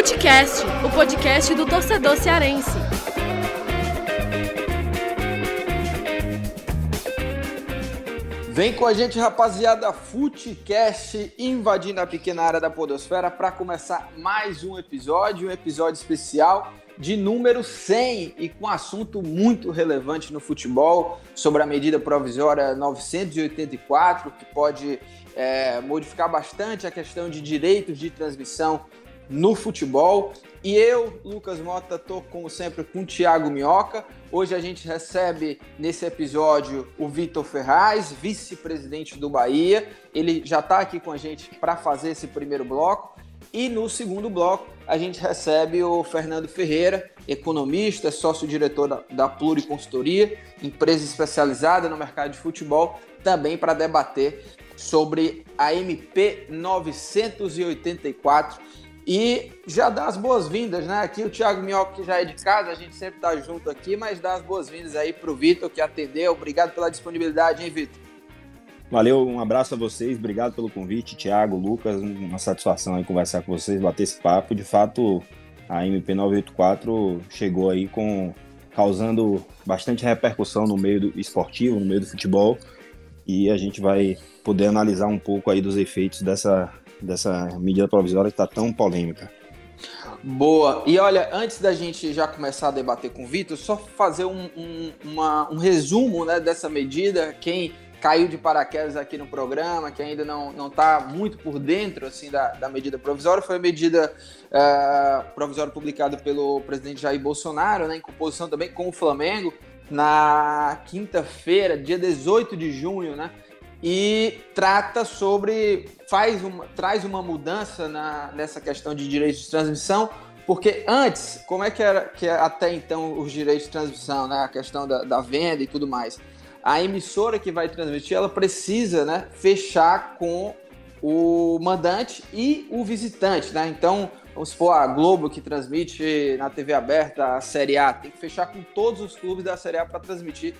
Futecast, o podcast do torcedor cearense. Vem com a gente, rapaziada, Futecast invadindo a pequena área da Podosfera para começar mais um episódio, um episódio especial de número 100 e com assunto muito relevante no futebol sobre a medida provisória 984, que pode é, modificar bastante a questão de direitos de transmissão no futebol. E eu, Lucas Mota, tô como sempre com o Thiago Minhoca. Hoje a gente recebe nesse episódio o Vitor Ferraz, vice-presidente do Bahia. Ele já está aqui com a gente para fazer esse primeiro bloco. E no segundo bloco a gente recebe o Fernando Ferreira, economista, sócio-diretor da, da Pluriconsultoria, empresa especializada no mercado de futebol, também para debater sobre a MP 984 e já dá as boas-vindas, né? Aqui o Thiago Minhoca, que já é de casa, a gente sempre tá junto aqui, mas dá as boas-vindas aí pro Vitor, que atendeu. Obrigado pela disponibilidade, hein, Vitor? Valeu, um abraço a vocês, obrigado pelo convite, Thiago, Lucas, uma satisfação aí conversar com vocês, bater esse papo. De fato, a MP984 chegou aí com causando bastante repercussão no meio esportivo, no meio do futebol, e a gente vai poder analisar um pouco aí dos efeitos dessa dessa medida provisória que está tão polêmica. Boa. E olha, antes da gente já começar a debater com o Vitor, só fazer um, um, uma, um resumo né, dessa medida. Quem caiu de paraquedas aqui no programa, que ainda não está muito por dentro assim da, da medida provisória, foi a medida uh, provisória publicada pelo presidente Jair Bolsonaro, né, em composição também com o Flamengo, na quinta-feira, dia 18 de junho, né? E trata sobre faz uma, traz uma mudança na, nessa questão de direitos de transmissão porque antes como é que era que até então os direitos de transmissão né? A questão da, da venda e tudo mais. A emissora que vai transmitir ela precisa né fechar com o mandante e o visitante né? Então vamos supor a Globo que transmite na TV aberta a Série A tem que fechar com todos os clubes da Série A para transmitir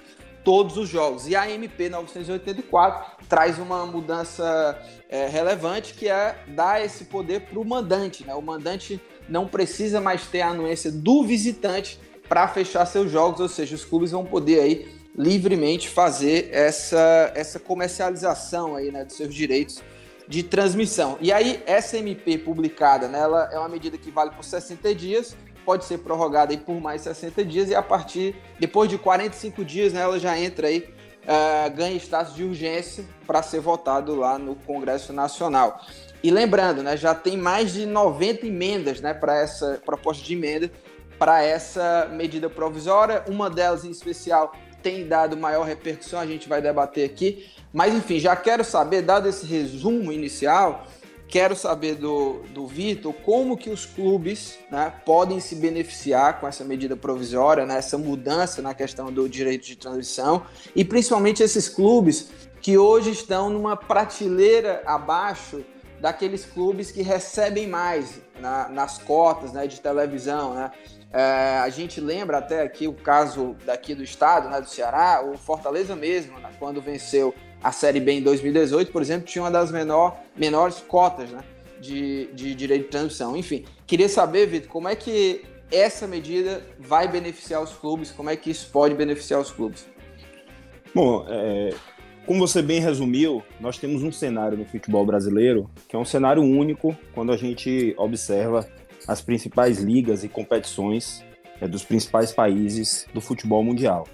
todos os jogos. E a MP 984 traz uma mudança é, relevante que é dar esse poder para o mandante. Né? O mandante não precisa mais ter a anuência do visitante para fechar seus jogos, ou seja, os clubes vão poder aí livremente fazer essa, essa comercialização aí, né, dos seus direitos de transmissão. E aí, essa MP publicada, né, ela é uma medida que vale por 60 dias, pode ser prorrogada aí por mais 60 dias e a partir, depois de 45 dias, né, ela já entra aí, uh, ganha status de urgência para ser votado lá no Congresso Nacional. E lembrando, né, já tem mais de 90 emendas né, para essa proposta de emenda para essa medida provisória. Uma delas, em especial, tem dado maior repercussão, a gente vai debater aqui. Mas, enfim, já quero saber, dado esse resumo inicial, Quero saber do, do Vitor como que os clubes né, podem se beneficiar com essa medida provisória, né, essa mudança na questão do direito de transmissão e principalmente esses clubes que hoje estão numa prateleira abaixo daqueles clubes que recebem mais na, nas cotas né, de televisão. Né? É, a gente lembra até aqui o caso daqui do estado, né, do Ceará, o Fortaleza mesmo, né, quando venceu a Série B em 2018, por exemplo, tinha uma das menor, menores cotas né, de, de direito de transmissão. Enfim, queria saber, Vitor, como é que essa medida vai beneficiar os clubes, como é que isso pode beneficiar os clubes? Bom, é, como você bem resumiu, nós temos um cenário no futebol brasileiro que é um cenário único quando a gente observa as principais ligas e competições é, dos principais países do futebol mundial.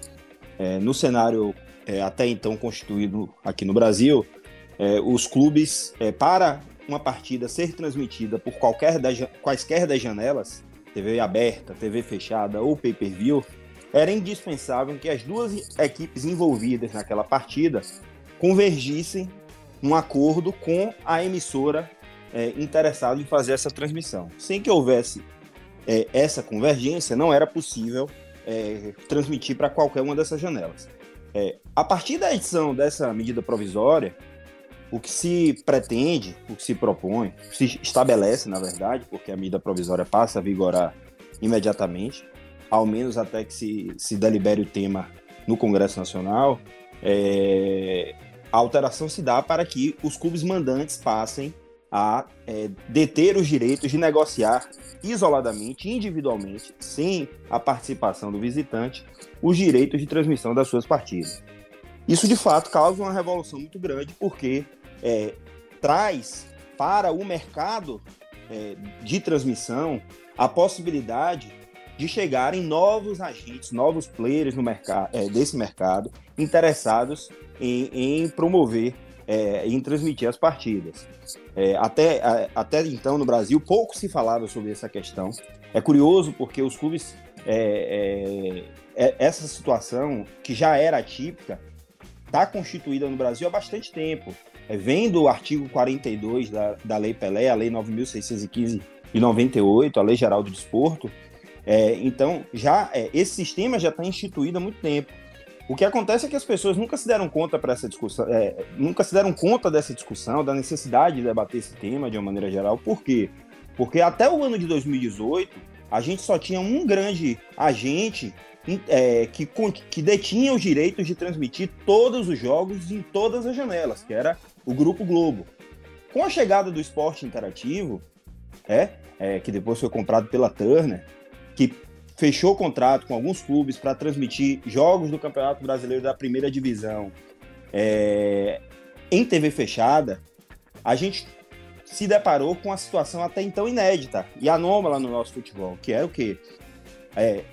É, no cenário é, até então constituído aqui no Brasil, é, os clubes, é, para uma partida ser transmitida por qualquer das, quaisquer das janelas, TV aberta, TV fechada ou pay-per-view, era indispensável que as duas equipes envolvidas naquela partida convergissem num acordo com a emissora é, interessada em fazer essa transmissão. Sem que houvesse é, essa convergência, não era possível é, transmitir para qualquer uma dessas janelas. É, a partir da edição dessa medida provisória, o que se pretende, o que se propõe, se estabelece, na verdade, porque a medida provisória passa a vigorar imediatamente, ao menos até que se, se delibere o tema no Congresso Nacional, é, a alteração se dá para que os clubes mandantes passem a é, deter os direitos de negociar isoladamente, individualmente, sem a participação do visitante, os direitos de transmissão das suas partidas. Isso, de fato, causa uma revolução muito grande, porque é, traz para o mercado é, de transmissão a possibilidade de chegarem novos agentes, novos players no mercado, é, desse mercado, interessados em, em promover é, em transmitir as partidas. É, até, a, até então, no Brasil, pouco se falava sobre essa questão. É curioso porque os clubes. É, é, é essa situação, que já era atípica, está constituída no Brasil há bastante tempo. É, vem do artigo 42 da, da Lei Pelé, a Lei 9.615 de 98, a Lei Geral do Desporto. Então, já esse sistema já está instituído há muito tempo. O que acontece é que as pessoas nunca se deram conta para essa discussão, é, nunca se deram conta dessa discussão, da necessidade de debater esse tema de uma maneira geral. Por quê? Porque até o ano de 2018 a gente só tinha um grande agente é, que, que detinha os direitos de transmitir todos os jogos em todas as janelas, que era o Grupo Globo. Com a chegada do esporte interativo, é, é que depois foi comprado pela Turner, que fechou contrato com alguns clubes para transmitir jogos do Campeonato Brasileiro da Primeira Divisão é, em TV fechada, a gente se deparou com uma situação até então inédita e anômala no nosso futebol, que é o quê? É,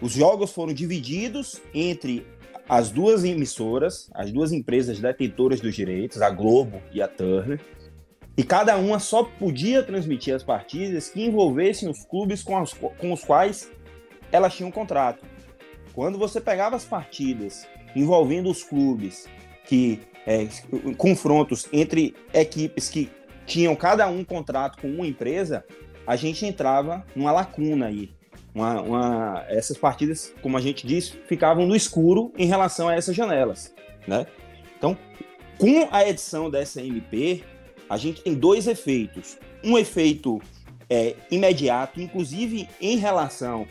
os jogos foram divididos entre as duas emissoras, as duas empresas detentoras dos direitos, a Globo e a Turner, e cada uma só podia transmitir as partidas que envolvessem os clubes com, as, com os quais elas tinham um contrato. Quando você pegava as partidas envolvendo os clubes, que é, confrontos entre equipes que tinham cada um contrato com uma empresa, a gente entrava numa lacuna aí. Uma, uma, essas partidas, como a gente disse, ficavam no escuro em relação a essas janelas. Né? Então, com a edição dessa MP, a gente tem dois efeitos. Um efeito é, imediato, inclusive em relação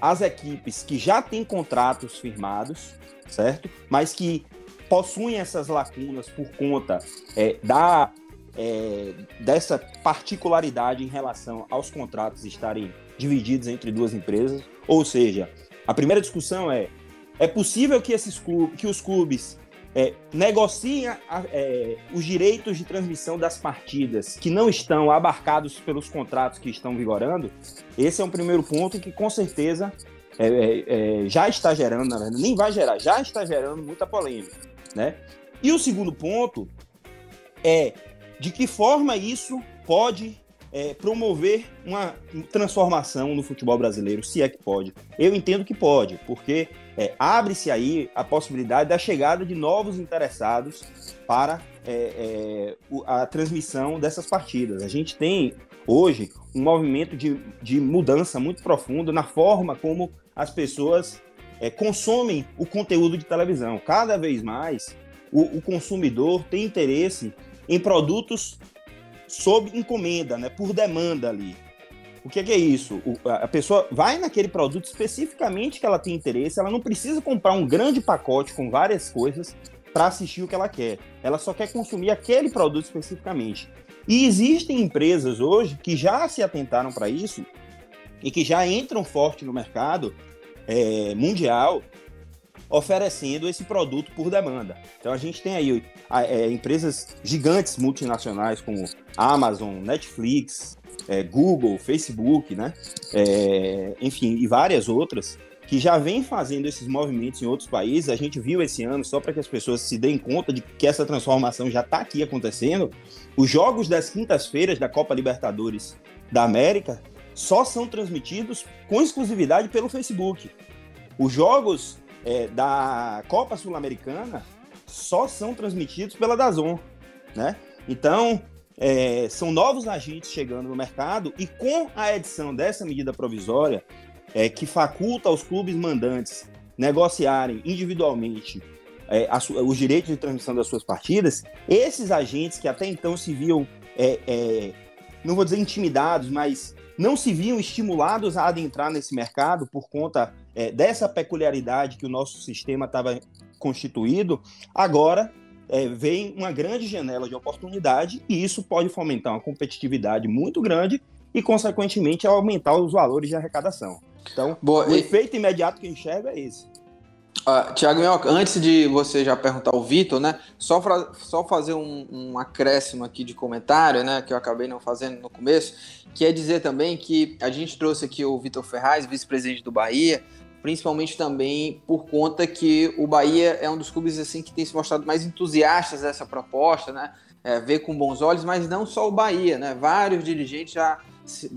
as equipes que já têm contratos firmados, certo? Mas que possuem essas lacunas por conta é, da é, dessa particularidade em relação aos contratos estarem divididos entre duas empresas. Ou seja, a primeira discussão é: é possível que esses clubes, que os clubes é, negociem é, os direitos de transmissão das partidas que não estão abarcados pelos contratos que estão vigorando, esse é um primeiro ponto que com certeza é, é, é já está gerando, na verdade, nem vai gerar, já está gerando muita polêmica. Né? E o segundo ponto é de que forma isso pode é, promover uma transformação no futebol brasileiro, se é que pode. Eu entendo que pode, porque é, abre-se aí a possibilidade da chegada de novos interessados para é, é a transmissão dessas partidas. A gente tem hoje um movimento de, de mudança muito profundo na forma como as pessoas é, consomem o conteúdo de televisão. Cada vez mais o, o consumidor tem interesse em produtos sob encomenda, né, por demanda ali. O que é, que é isso? O, a pessoa vai naquele produto especificamente que ela tem interesse, ela não precisa comprar um grande pacote com várias coisas para assistir o que ela quer. Ela só quer consumir aquele produto especificamente. E existem empresas hoje que já se atentaram para isso e que já entram forte no mercado é, mundial oferecendo esse produto por demanda. Então a gente tem aí é, empresas gigantes multinacionais como Amazon, Netflix, é, Google, Facebook, né? É, enfim, e várias outras que já vêm fazendo esses movimentos em outros países. A gente viu esse ano, só para que as pessoas se deem conta de que essa transformação já está aqui acontecendo. Os jogos das quintas-feiras da Copa Libertadores da América só são transmitidos com exclusividade pelo Facebook. Os jogos é, da Copa Sul-Americana só são transmitidos pela Dazon, né? Então, é, são novos agentes chegando no mercado e com a edição dessa medida provisória, é, que faculta aos clubes mandantes negociarem individualmente é, os direitos de transmissão das suas partidas, esses agentes que até então se viam, é, é, não vou dizer intimidados, mas não se viam estimulados a adentrar nesse mercado por conta é, dessa peculiaridade que o nosso sistema estava constituído, agora é, veem uma grande janela de oportunidade e isso pode fomentar uma competitividade muito grande e, consequentemente, aumentar os valores de arrecadação. Então, Boa, o e... efeito imediato que eu enxergo é esse. Uh, Tiago Minhoca, antes de você já perguntar o Vitor, né? Só, pra, só fazer um, um, acréscimo aqui de comentário, né? Que eu acabei não fazendo no começo, que é dizer também que a gente trouxe aqui o Vitor Ferraz, vice-presidente do Bahia, principalmente também por conta que o Bahia é um dos clubes assim que tem se mostrado mais entusiastas dessa proposta, né? É, ver com bons olhos, mas não só o Bahia, né? Vários dirigentes já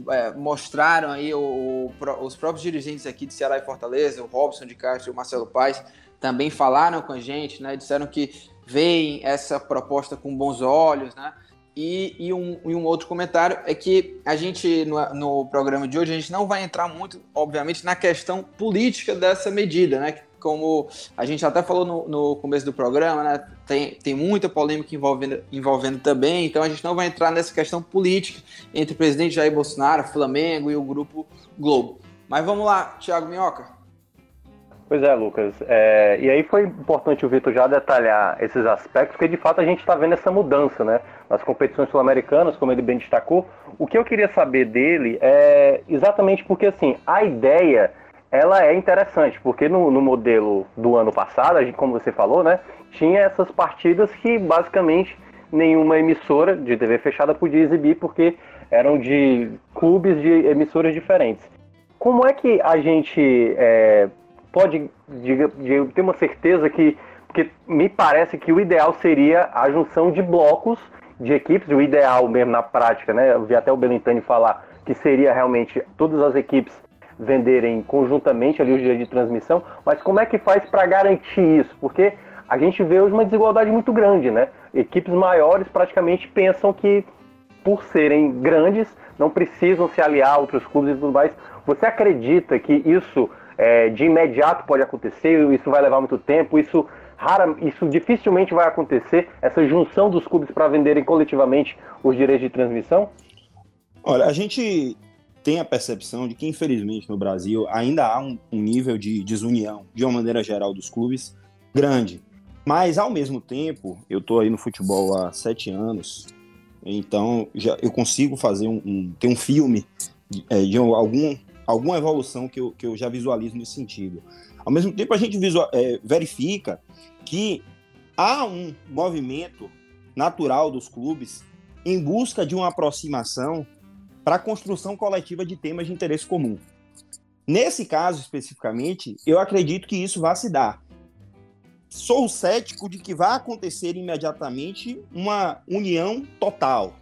é, mostraram aí o, o, os próprios dirigentes aqui de Ceará e Fortaleza, o Robson de Castro e o Marcelo Paes, também falaram com a gente, né? Disseram que veem essa proposta com bons olhos, né? E, e, um, e um outro comentário é que a gente, no, no programa de hoje, a gente não vai entrar muito, obviamente, na questão política dessa medida, né? como a gente até falou no, no, começo do programa, né, tem, tem muita polêmica envolvendo, envolvendo também, então a gente não vai entrar nessa questão política entre o presidente Jair Bolsonaro, Flamengo e o Grupo Globo. Mas vamos lá, Thiago Minhoca. Pois é, Lucas. É, e aí foi importante o Vitor já detalhar esses aspectos, porque de fato a gente está vendo essa mudança, né? Nas competições sul-americanas, como ele bem destacou. O que eu queria saber dele é exatamente porque, assim, a ideia ela é interessante, porque no, no modelo do ano passado, a gente, como você falou, né, tinha essas partidas que basicamente nenhuma emissora de TV fechada podia exibir, porque eram de clubes de emissoras diferentes. Como é que a gente é, pode de, de, ter uma certeza que, porque me parece que o ideal seria a junção de blocos de equipes, o ideal mesmo na prática, né? Eu vi até o Belintani falar que seria realmente todas as equipes venderem conjuntamente ali os dias de transmissão, mas como é que faz para garantir isso? Porque a gente vê hoje uma desigualdade muito grande, né? Equipes maiores praticamente pensam que, por serem grandes, não precisam se aliar a outros clubes e tudo mais. Você acredita que isso é, de imediato pode acontecer? Isso vai levar muito tempo? Isso rara, isso dificilmente vai acontecer? Essa junção dos clubes para venderem coletivamente os direitos de transmissão? Olha, a gente tem a percepção de que, infelizmente, no Brasil ainda há um, um nível de desunião, de uma maneira geral, dos clubes grande. Mas, ao mesmo tempo, eu estou aí no futebol há sete anos, então já eu consigo fazer um, um ter um filme de, é, de algum, alguma evolução que eu, que eu já visualizo nesse sentido. Ao mesmo tempo, a gente visual, é, verifica que há um movimento natural dos clubes em busca de uma aproximação para a construção coletiva de temas de interesse comum. Nesse caso especificamente, eu acredito que isso vai se dar. Sou cético de que vai acontecer imediatamente uma união total,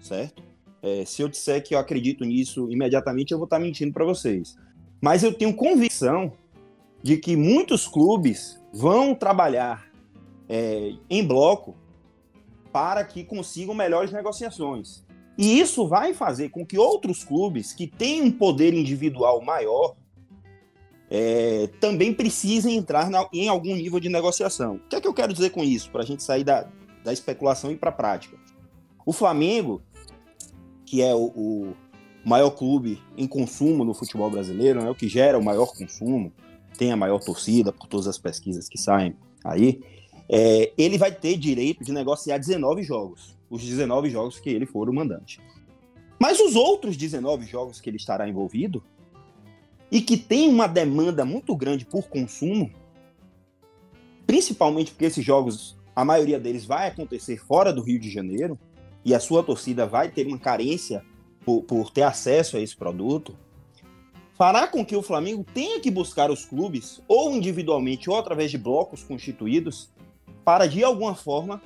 certo? É, se eu disser que eu acredito nisso imediatamente, eu vou estar mentindo para vocês. Mas eu tenho convicção de que muitos clubes vão trabalhar é, em bloco para que consigam melhores negociações. E isso vai fazer com que outros clubes que têm um poder individual maior é, também precisem entrar na, em algum nível de negociação. O que é que eu quero dizer com isso, para a gente sair da, da especulação e para a prática? O Flamengo, que é o, o, maior clube em consumo no futebol brasileiro, né, o que gera o maior consumo, tem a maior torcida por todas as pesquisas que saem aí, é, ele vai ter direito de negociar 19 jogos os 19 jogos que ele for o mandante. Mas os outros 19 jogos que ele estará envolvido e que tem uma demanda muito grande por consumo, principalmente porque esses jogos, a maioria deles vai acontecer fora do Rio de Janeiro e a sua torcida vai ter uma carência por, por ter acesso a esse produto, fará com que o Flamengo tenha que buscar os clubes, ou individualmente ou através de blocos constituídos, para de alguma forma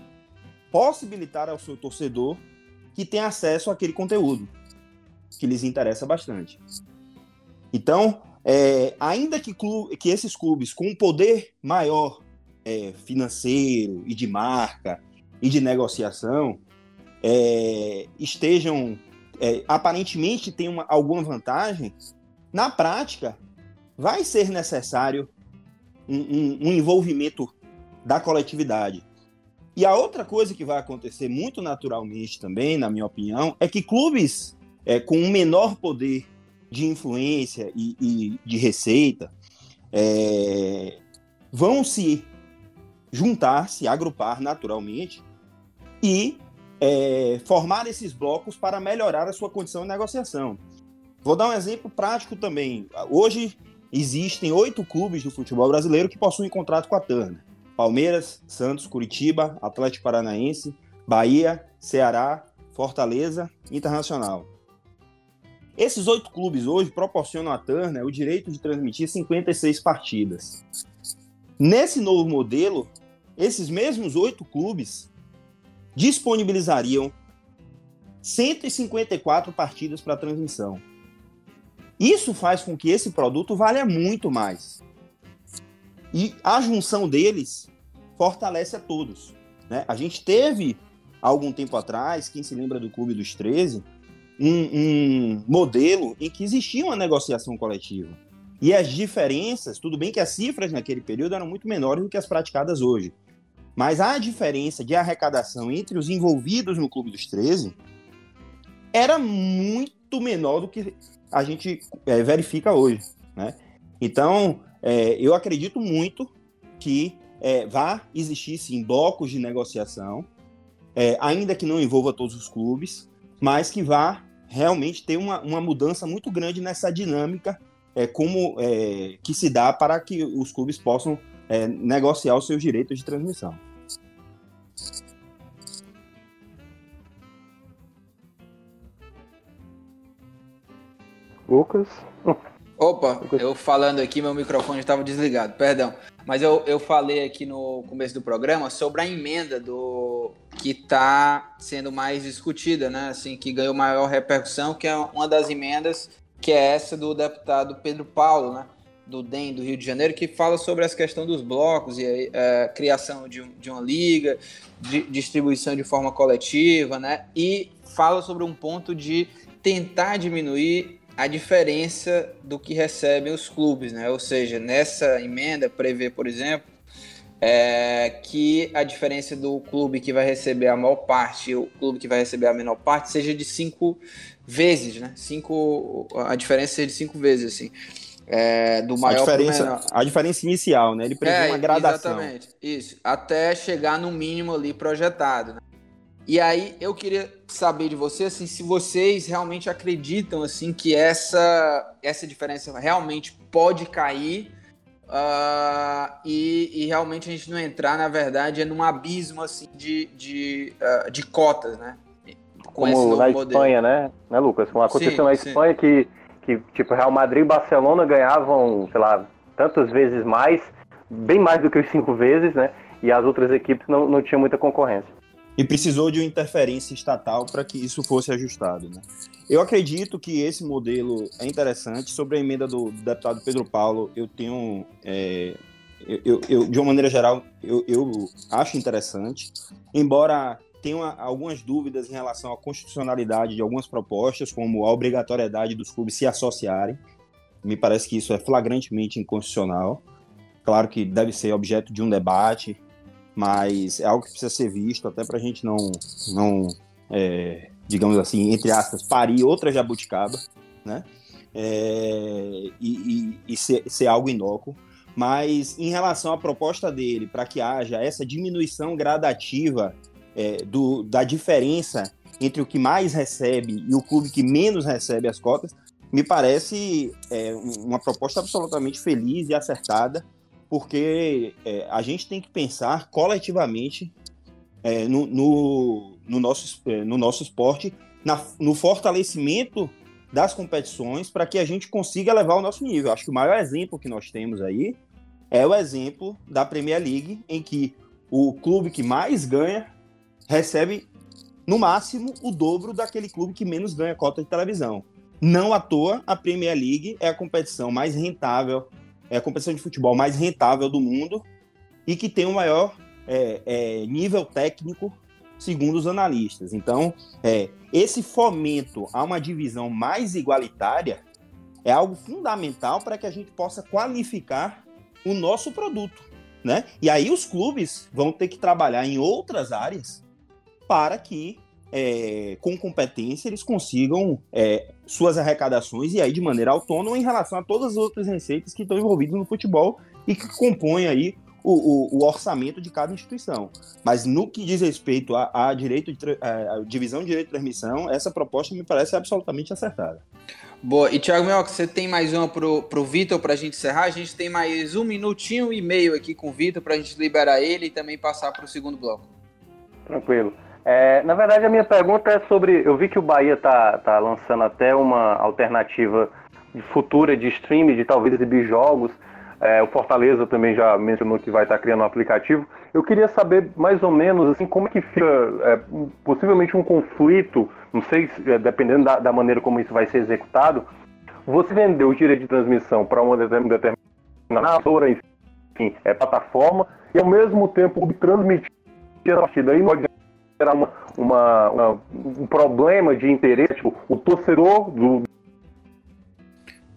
possibilitar ao seu torcedor que tenha acesso àquele conteúdo que lhes interessa bastante. Então, é, ainda que, clube, que, esses clubes com um poder maior é, financeiro e de marca e de negociação é, estejam é, aparentemente tenham uma, alguma vantagem, na prática vai ser necessário um, um, um envolvimento da coletividade. E a outra coisa que vai acontecer muito naturalmente também, na minha opinião, é que clubes é, com um menor poder de influência e, e de receita é, vão se juntar-se, agrupar naturalmente e é, formar esses blocos para melhorar a sua condição de negociação. Vou dar um exemplo prático também. Hoje existem oito clubes do futebol brasileiro que possuem contrato com a Turner: Palmeiras, Santos, Curitiba, Atlético Paranaense, Bahia, Ceará, Fortaleza, Internacional. Esses oito clubes hoje proporcionam à Turner o direito de transmitir 56 partidas. Nesse novo modelo, esses mesmos oito clubes disponibilizariam 154 partidas para transmissão. Isso faz com que esse produto valha muito mais. E a junção deles fortalece a todos. Né? A gente teve, algum tempo atrás, quem se lembra do Clube dos 13, um, um modelo em que existia uma negociação coletiva. E as diferenças, tudo bem que as cifras naquele período eram muito menores do que as praticadas hoje. Mas a diferença de arrecadação entre os envolvidos no Clube dos 13 era muito menor do que a gente é, verifica hoje. Né? Então, é, eu acredito muito que é, vá existir sim blocos de negociação, é, ainda que não envolva todos os clubes, mas que vá realmente ter uma, uma mudança muito grande nessa dinâmica é, como é, que se dá para que os clubes possam negociar os seus direitos de transmissão. Lucas? Opa, eu falando aqui, meu microfone estava desligado, perdão. Mas eu, eu falei aqui no começo do programa sobre a emenda do que está sendo mais discutida, né? Assim, que ganhou maior repercussão, que é uma das emendas, que é essa do deputado Pedro Paulo, né? Do DEM do Rio de Janeiro, que fala sobre essa questão dos blocos e a é, criação de, um, de uma liga, de, distribuição de forma coletiva, né? E fala sobre um ponto de tentar diminuir a diferença do que recebem os clubes, né? Ou seja, nessa emenda prevê, por exemplo, é, que a diferença do clube que vai receber a maior parte e o clube que vai receber a menor parte seja de cinco vezes, né? Cinco, a diferença seja de cinco vezes, assim. É, do maior a diferença, a diferença inicial, né? Ele prevê é, uma gradação. Exatamente, isso. Até chegar no mínimo ali projetado. Né? E aí eu queria saber de você assim, se vocês realmente acreditam assim que essa essa diferença realmente pode cair uh, e, e, realmente a gente não entrar na verdade é num abismo assim de, de, uh, de cotas, né? Com Como na modelo. Espanha, né? Né, Lucas? Como aconteceu sim, na Espanha sim. que que tipo Real Madrid e Barcelona ganhavam, sei lá, tantas vezes mais, bem mais do que os cinco vezes, né? E as outras equipes não, não tinham muita concorrência e precisou de uma interferência estatal para que isso fosse ajustado. Né? Eu acredito que esse modelo é interessante. Sobre a emenda do, do deputado Pedro Paulo, eu tenho. É, eu, eu, de uma maneira geral, eu, eu acho interessante, embora tenha algumas dúvidas em relação à constitucionalidade de algumas propostas, como a obrigatoriedade dos clubes se associarem. Me parece que isso é flagrantemente inconstitucional. Claro que deve ser objeto de um debate, mas é algo que precisa ser visto até para a gente não, não é, digamos assim, entre aspas, parir outra jabuticaba, né? É, e, e, e ser, ser, algo inócuo. Mas em relação à proposta dele, para que haja essa diminuição gradativa é, do, da diferença entre o que mais recebe e o clube que menos recebe as cotas, me parece é, uma proposta absolutamente feliz e acertada porque é, a gente tem que pensar coletivamente é, no, no, no, nosso, é, no nosso esporte, na, no fortalecimento das competições para que a gente consiga levar o nosso nível. Acho que o maior exemplo que nós temos aí é o exemplo da Premier League, em que o clube que mais ganha recebe no máximo o dobro daquele clube que menos ganha cota de televisão. Não à toa, a Premier League é a competição mais rentável, é a competição de futebol mais rentável do mundo e que tem o maior é, é, nível técnico, segundo os analistas. Então, é, esse fomento a uma divisão mais igualitária é algo fundamental para que a gente possa qualificar o nosso produto. Né? E aí os clubes vão ter que trabalhar em outras áreas para que é, com competência, eles consigam é, suas arrecadações e aí de maneira autônoma em relação a todas as outras receitas que estão envolvidas no futebol e que compõem aí o, o, o, orçamento de cada instituição. Mas no que diz respeito à, direito de, à divisão de direito de transmissão, essa proposta me parece absolutamente acertada. Boa. E Thiago Mioca, você tem mais uma pro, pro Vitor para a gente encerrar? A gente tem mais um minutinho e meio aqui com o Vitor para a gente liberar ele e também passar para o segundo bloco. Tranquilo. É, na verdade, a minha pergunta é sobre. Eu vi que o Bahia tá, tá lançando até uma alternativa futura de streaming, de talvez exibir jogos. É, o Fortaleza também já mencionou que vai estar criando um aplicativo. Eu queria saber mais ou menos assim como é que fica é, possivelmente um conflito, não sei, é, dependendo da, da, maneira como isso vai ser executado. Você vendeu o direito de transmissão para uma determinada enfim, é, plataforma, e ao mesmo tempo transmitir a partida. Aí pode gerar uma, uma, uma, um problema de interesse, tipo, o torcedor do,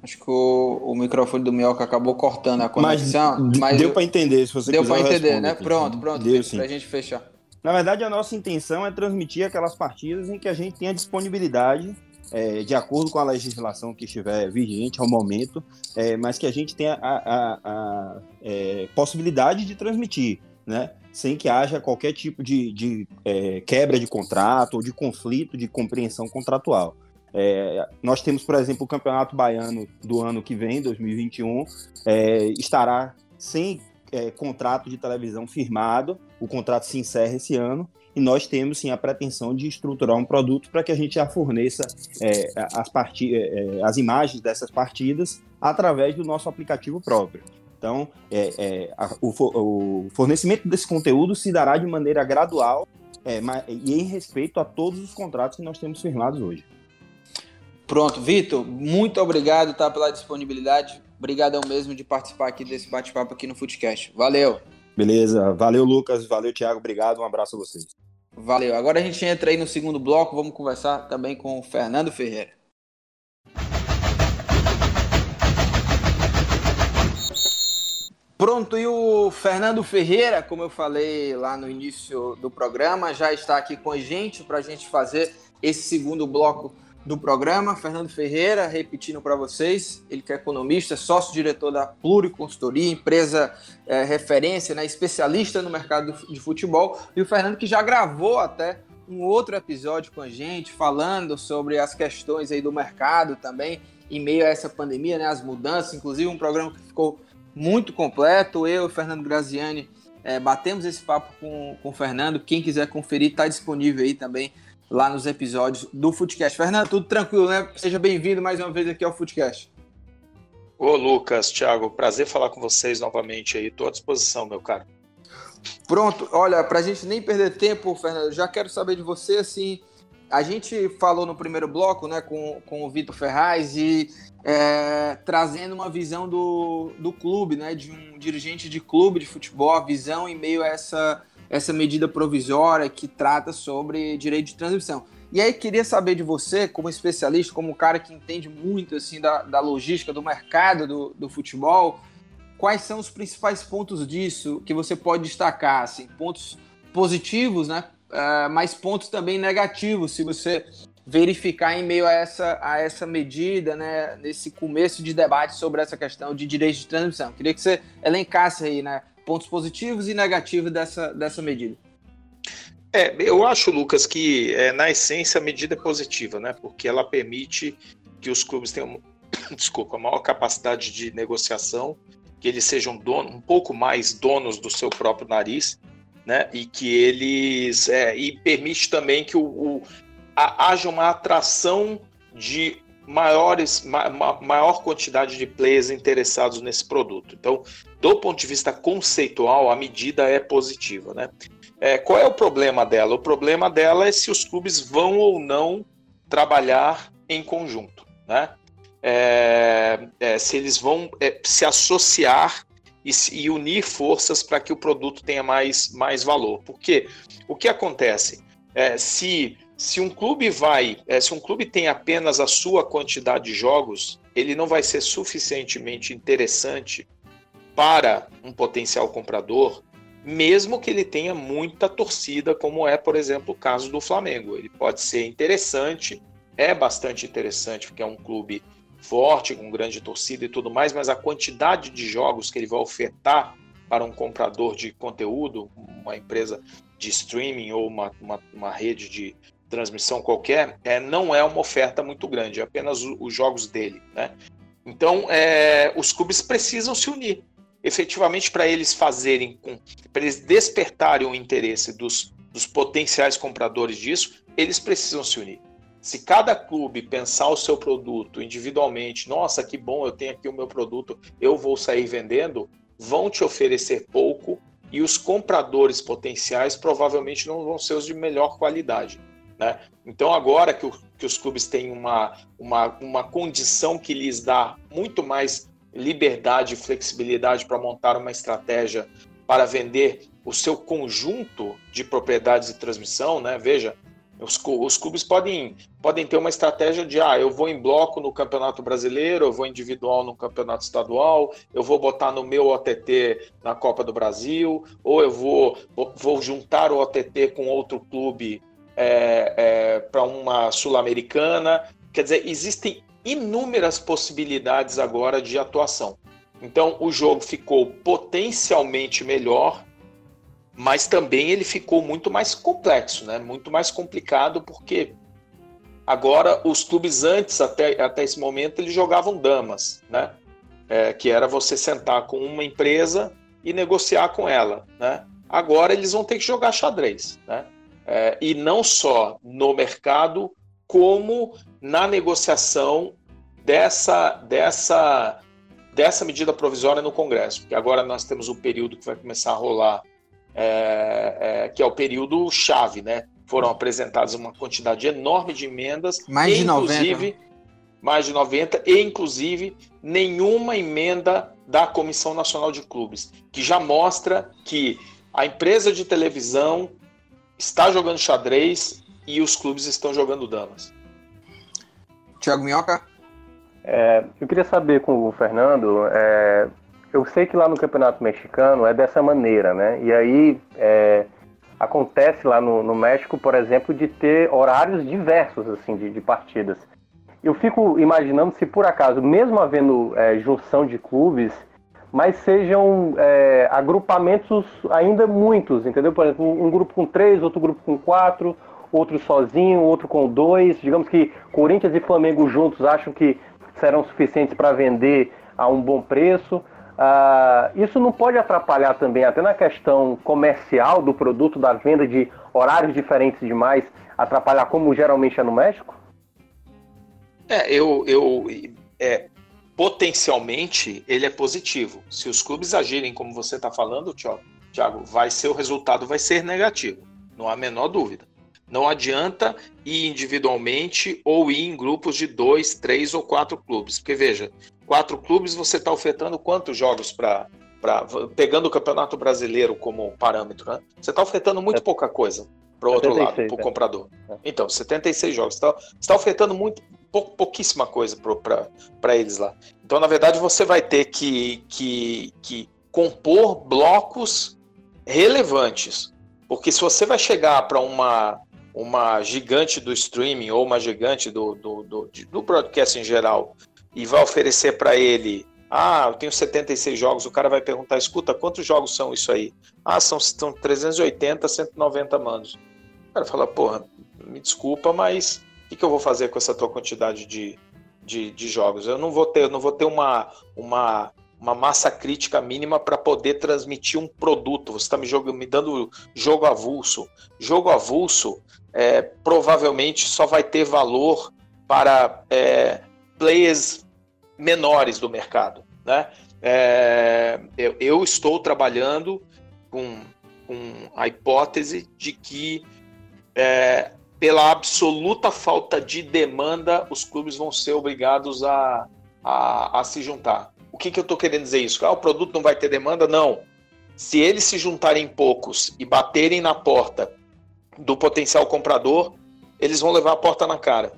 Acho que o, o microfone do Mioca acabou cortando a conexão. Mas, mas deu para entender, se você Deu para entender, né? Pronto, pronto. Deu, sim. Pra gente fechar. Na verdade, a nossa intenção é transmitir aquelas partidas em que a gente tenha disponibilidade, é, de acordo com a legislação que estiver vigente ao momento, é, mas que a gente tenha a, a, a é, possibilidade de transmitir, né? Sem que haja qualquer tipo de, de é, quebra de contrato ou de conflito de compreensão contratual. É, nós temos, por exemplo, o Campeonato Baiano do ano que vem, 2021, é, estará sem é, contrato de televisão firmado, o contrato se encerra esse ano, e nós temos sim a pretensão de estruturar um produto para que a gente já forneça é, as. É, é, as imagens dessas partidas através do nosso aplicativo próprio. Então, a, o, o, fornecimento desse conteúdo se dará de maneira gradual e em respeito a todos os contratos que nós temos firmados hoje. Pronto, Vitor, muito obrigado tá, pela disponibilidade. Obrigadão mesmo de participar aqui desse bate-papo aqui no Footcast. Valeu. Beleza, valeu Lucas, valeu Thiago, obrigado, um abraço a vocês. Valeu. Agora a gente entra aí no segundo bloco, vamos conversar também com o Fernando Ferreira. Pronto, e o Fernando Ferreira, como eu falei lá no início do programa, já está aqui com a gente para a gente fazer esse segundo bloco do programa, Fernando Ferreira, repetindo para vocês, ele que é economista, sócio-diretor da Pluriconsultoria, empresa é, referência, né, especialista no mercado de futebol, e o Fernando que já gravou até um outro episódio com a gente, falando sobre as questões aí do mercado também, em meio a essa pandemia, né, as mudanças, inclusive um programa que ficou muito completo, eu e Fernando Graziani é, batemos esse papo com, com o Fernando, quem quiser conferir está disponível aí também lá nos episódios do Footcast. Fernando, tudo tranquilo, né? Seja bem-vindo mais uma vez aqui ao Footcast. Ô Lucas, Thiago, prazer falar com vocês novamente aí. Estou à disposição, meu cara. Pronto, olha, para a gente nem perder tempo, Fernando, já quero saber de você, assim, a gente falou no primeiro bloco, né, com, com o Vitor Ferraz e é, trazendo uma visão do, do clube, né, de um dirigente de clube de futebol, a visão em meio a essa essa medida provisória que trata sobre direito de transmissão. E aí queria saber de você, como especialista, como um cara que entende muito assim da, da logística do mercado do, do futebol, quais são os principais pontos disso que você pode destacar, assim, pontos positivos, né? Uh, mas pontos também negativos, se você verificar em meio a essa, a essa medida, né, nesse começo de debate sobre essa questão de direito de transmissão. Queria que você elencasse aí, né, pontos positivos e negativos dessa, dessa medida. É, eu acho, Lucas, que é, na essência a medida é positiva, né? Porque ela permite que os clubes tenham, desculpa, maior capacidade de negociação, que eles sejam dono, um pouco mais donos do seu próprio nariz, né? E que eles é, e permite também que o, o a, haja uma atração de maiores, ma, maior quantidade de players interessados nesse produto. Então, do ponto de vista conceitual, a medida é positiva, né? É, qual é o problema dela? O problema dela é se os clubes vão ou não trabalhar em conjunto, né? É, é, se eles vão é, se associar e, e unir forças para que o produto tenha mais, mais valor. Porque o que acontece? É, se, se um clube vai, é, se um clube tem apenas a sua quantidade de jogos, ele não vai ser suficientemente interessante para um potencial comprador, mesmo que ele tenha muita torcida, como é, por exemplo, o caso do Flamengo. Ele pode ser interessante, é bastante interessante, porque é um clube forte, com grande torcida e tudo mais, mas a quantidade de jogos que ele vai ofertar para um comprador de conteúdo, uma empresa de streaming ou uma, uma, uma rede de transmissão qualquer, é, não é uma oferta muito grande, é apenas os jogos dele. Né? Então, é, os clubes precisam se unir efetivamente para eles fazerem, para eles despertarem o interesse dos, dos potenciais compradores disso, eles precisam se unir. Se cada clube pensar o seu produto individualmente, nossa, que bom, eu tenho aqui o meu produto, eu vou sair vendendo, vão te oferecer pouco e os compradores potenciais provavelmente não vão ser os de melhor qualidade. Né? Então, agora que, o, que os clubes têm uma, uma, uma condição que lhes dá muito mais liberdade e flexibilidade para montar uma estratégia para vender o seu conjunto de propriedades de transmissão, né? Veja, os, os, clubes podem, podem ter uma estratégia de ah, eu vou em bloco no Campeonato Brasileiro, eu vou individual no Campeonato Estadual, eu vou botar no meu OTT na Copa do Brasil, ou eu vou, vou juntar o OTT com outro clube é, é, para uma Sul-Americana. Quer dizer, existem inúmeras possibilidades agora de atuação. Então, o jogo ficou potencialmente melhor mas também ele ficou muito mais complexo, né? muito mais complicado, porque agora os clubes antes, até, até esse momento, eles jogavam damas, né? É, que era você sentar com uma empresa e negociar com ela. Né? Agora eles vão ter que jogar xadrez. Né? É, e não só no mercado, como na negociação dessa, dessa, dessa medida provisória no Congresso. Porque agora nós temos um período que vai começar a rolar é, é, que é o período chave, né? Foram apresentadas uma quantidade enorme de emendas, mais de inclusive 90. mais de 90 e inclusive nenhuma emenda da Comissão Nacional de Clubes, que já mostra que a empresa de televisão está jogando xadrez e os clubes estão jogando damas. Tiago Minhoca? É, eu queria saber com o Fernando é, eu sei que lá no Campeonato Mexicano é dessa maneira, né? E aí é, acontece lá no, no, México, por exemplo, de ter horários diversos assim de, de partidas. Eu fico imaginando se por acaso, mesmo havendo é, junção de clubes, mas sejam é, agrupamentos ainda muitos, entendeu? Por exemplo, um grupo com três, outro grupo com quatro, outro sozinho, outro com dois. Digamos que Corinthians e Flamengo juntos acham que serão suficientes para vender a um bom preço. Uh, isso não pode atrapalhar também, até na questão comercial do produto, da venda de horários diferentes demais, atrapalhar como geralmente é no México? É, eu, eu é, potencialmente ele é positivo. Se os clubes agirem como você está falando, Thiago, vai ser o resultado vai ser negativo, não há a menor dúvida. Não adianta ir individualmente ou ir em grupos de dois, três ou quatro clubes, porque veja, quatro clubes, você está ofertando quantos jogos para. Pegando o Campeonato Brasileiro como parâmetro, né? Você está ofertando muito é. pouca coisa para o outro lado, para o é. comprador. É. Então, 76 jogos. Você está tá ofertando muito, pou, pouquíssima coisa para eles lá. Então, na verdade, você vai ter que, que, que compor blocos relevantes. Porque se você vai chegar para uma, uma gigante do streaming ou uma gigante do, do, do, do broadcast em geral e vai oferecer para ele, ah, eu tenho 76 jogos, o cara vai perguntar, escuta, quantos jogos são isso aí? Ah, são, são 380, 190 manos. O cara fala, porra, me desculpa, mas o que, que eu vou fazer com essa tua quantidade de, de, de jogos? Eu não vou ter, não vou ter uma, uma, uma massa crítica mínima para poder transmitir um produto. Você está me, me dando jogo avulso. Jogo avulso é, provavelmente só vai ter valor para é, players menores do mercado. Né? É, eu, eu, estou trabalhando com, com, a hipótese de que, é, pela absoluta falta de demanda, os clubes vão ser obrigados a, a, a se juntar. O que, que eu estou querendo dizer isso? Ah, o produto não vai ter demanda? Não. Se eles se juntarem poucos e baterem na porta do potencial comprador, eles vão levar a porta na cara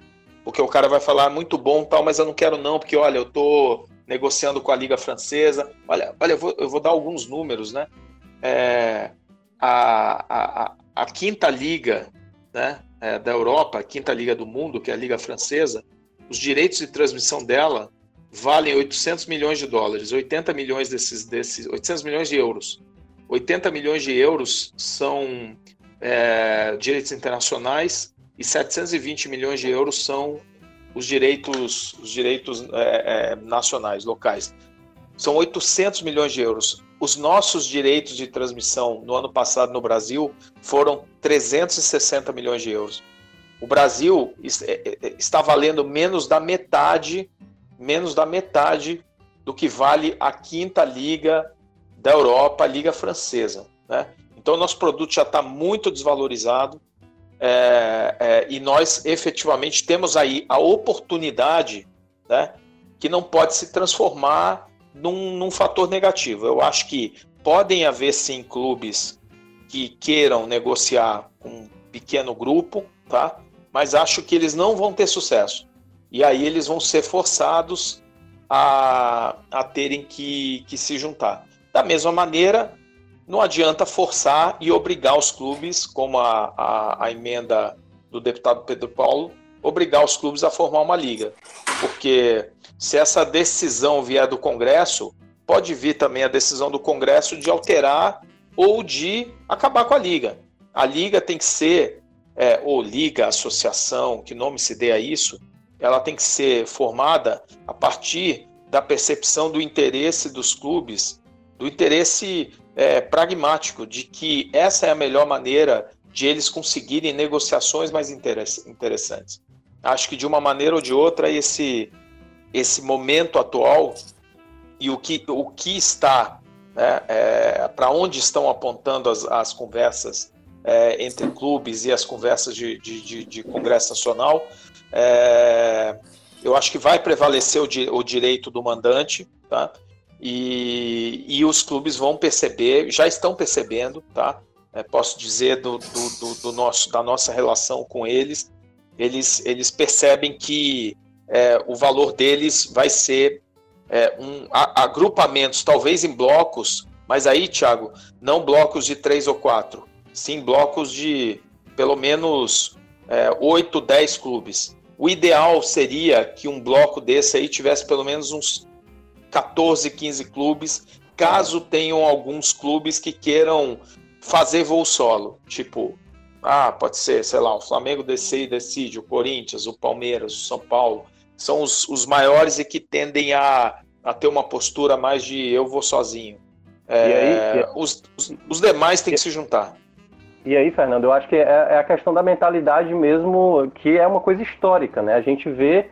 porque o cara vai falar muito bom tal, mas eu não quero não, porque olha, eu tô negociando com a Liga Francesa. Olha, olha eu, vou, eu vou dar alguns números, né? É, a, a, a, quinta liga né, é, da Europa, a quinta liga do mundo, que é a Liga Francesa, os direitos de transmissão dela valem 800 milhões de dólares, 80 milhões desses, desses 800 milhões de euros. 80 milhões de euros são é, direitos internacionais e 720 milhões de euros são os direitos, os direitos é, é, nacionais, locais. São 800 milhões de euros. Os nossos direitos de transmissão no ano passado no Brasil foram 360 milhões de euros. O Brasil é, é, está valendo menos da metade, menos da metade do que vale a quinta liga da Europa, a liga francesa. Né? Então, nosso produto já está muito desvalorizado é, é, e nós efetivamente temos aí a oportunidade né, que não pode se transformar num, num fator negativo. Eu acho que podem haver sim clubes que queiram negociar com um pequeno grupo, tá? mas acho que eles não vão ter sucesso. E aí eles vão ser forçados a, a terem que, que se juntar. Da mesma maneira, não adianta forçar e obrigar os clubes, como a, a, a emenda do deputado Pedro Paulo, obrigar os clubes a formar uma liga. Porque se essa decisão vier do Congresso, pode vir também a decisão do Congresso de alterar ou de acabar com a liga. A liga tem que ser, é, ou liga, associação, que nome se dê a isso, ela tem que ser formada a partir da percepção do interesse dos clubes, do interesse é, pragmático de que essa é a melhor maneira de eles conseguirem negociações mais interessantes. Acho que de uma maneira ou de outra esse esse momento atual e o que o que está né, é, para onde estão apontando as, as conversas é, entre clubes e as conversas de, de, de, de Congresso Nacional, é, eu acho que vai prevalecer o, di, o direito do mandante, tá? E, e os clubes vão perceber, já estão percebendo, tá? É, posso dizer do, do, do, do, nosso, da nossa relação com eles, eles, eles percebem que é, o valor deles vai ser é, um, a, agrupamentos, talvez em blocos, mas aí, Thiago, não blocos de três ou quatro, sim blocos de pelo menos é, oito, dez clubes. O ideal seria que um bloco desse aí tivesse pelo menos uns 14, 15 clubes, caso tenham alguns clubes que queiram fazer voo solo, tipo, ah, pode ser, sei lá, o Flamengo decide, decide o Corinthians, o Palmeiras, o São Paulo, são os, os maiores e que tendem a, a ter uma postura mais de eu vou sozinho. É, aí, os, os, os, demais têm que se juntar. E aí, Fernando, eu acho que é, é a questão da mentalidade mesmo, que é uma coisa histórica, né? A gente vê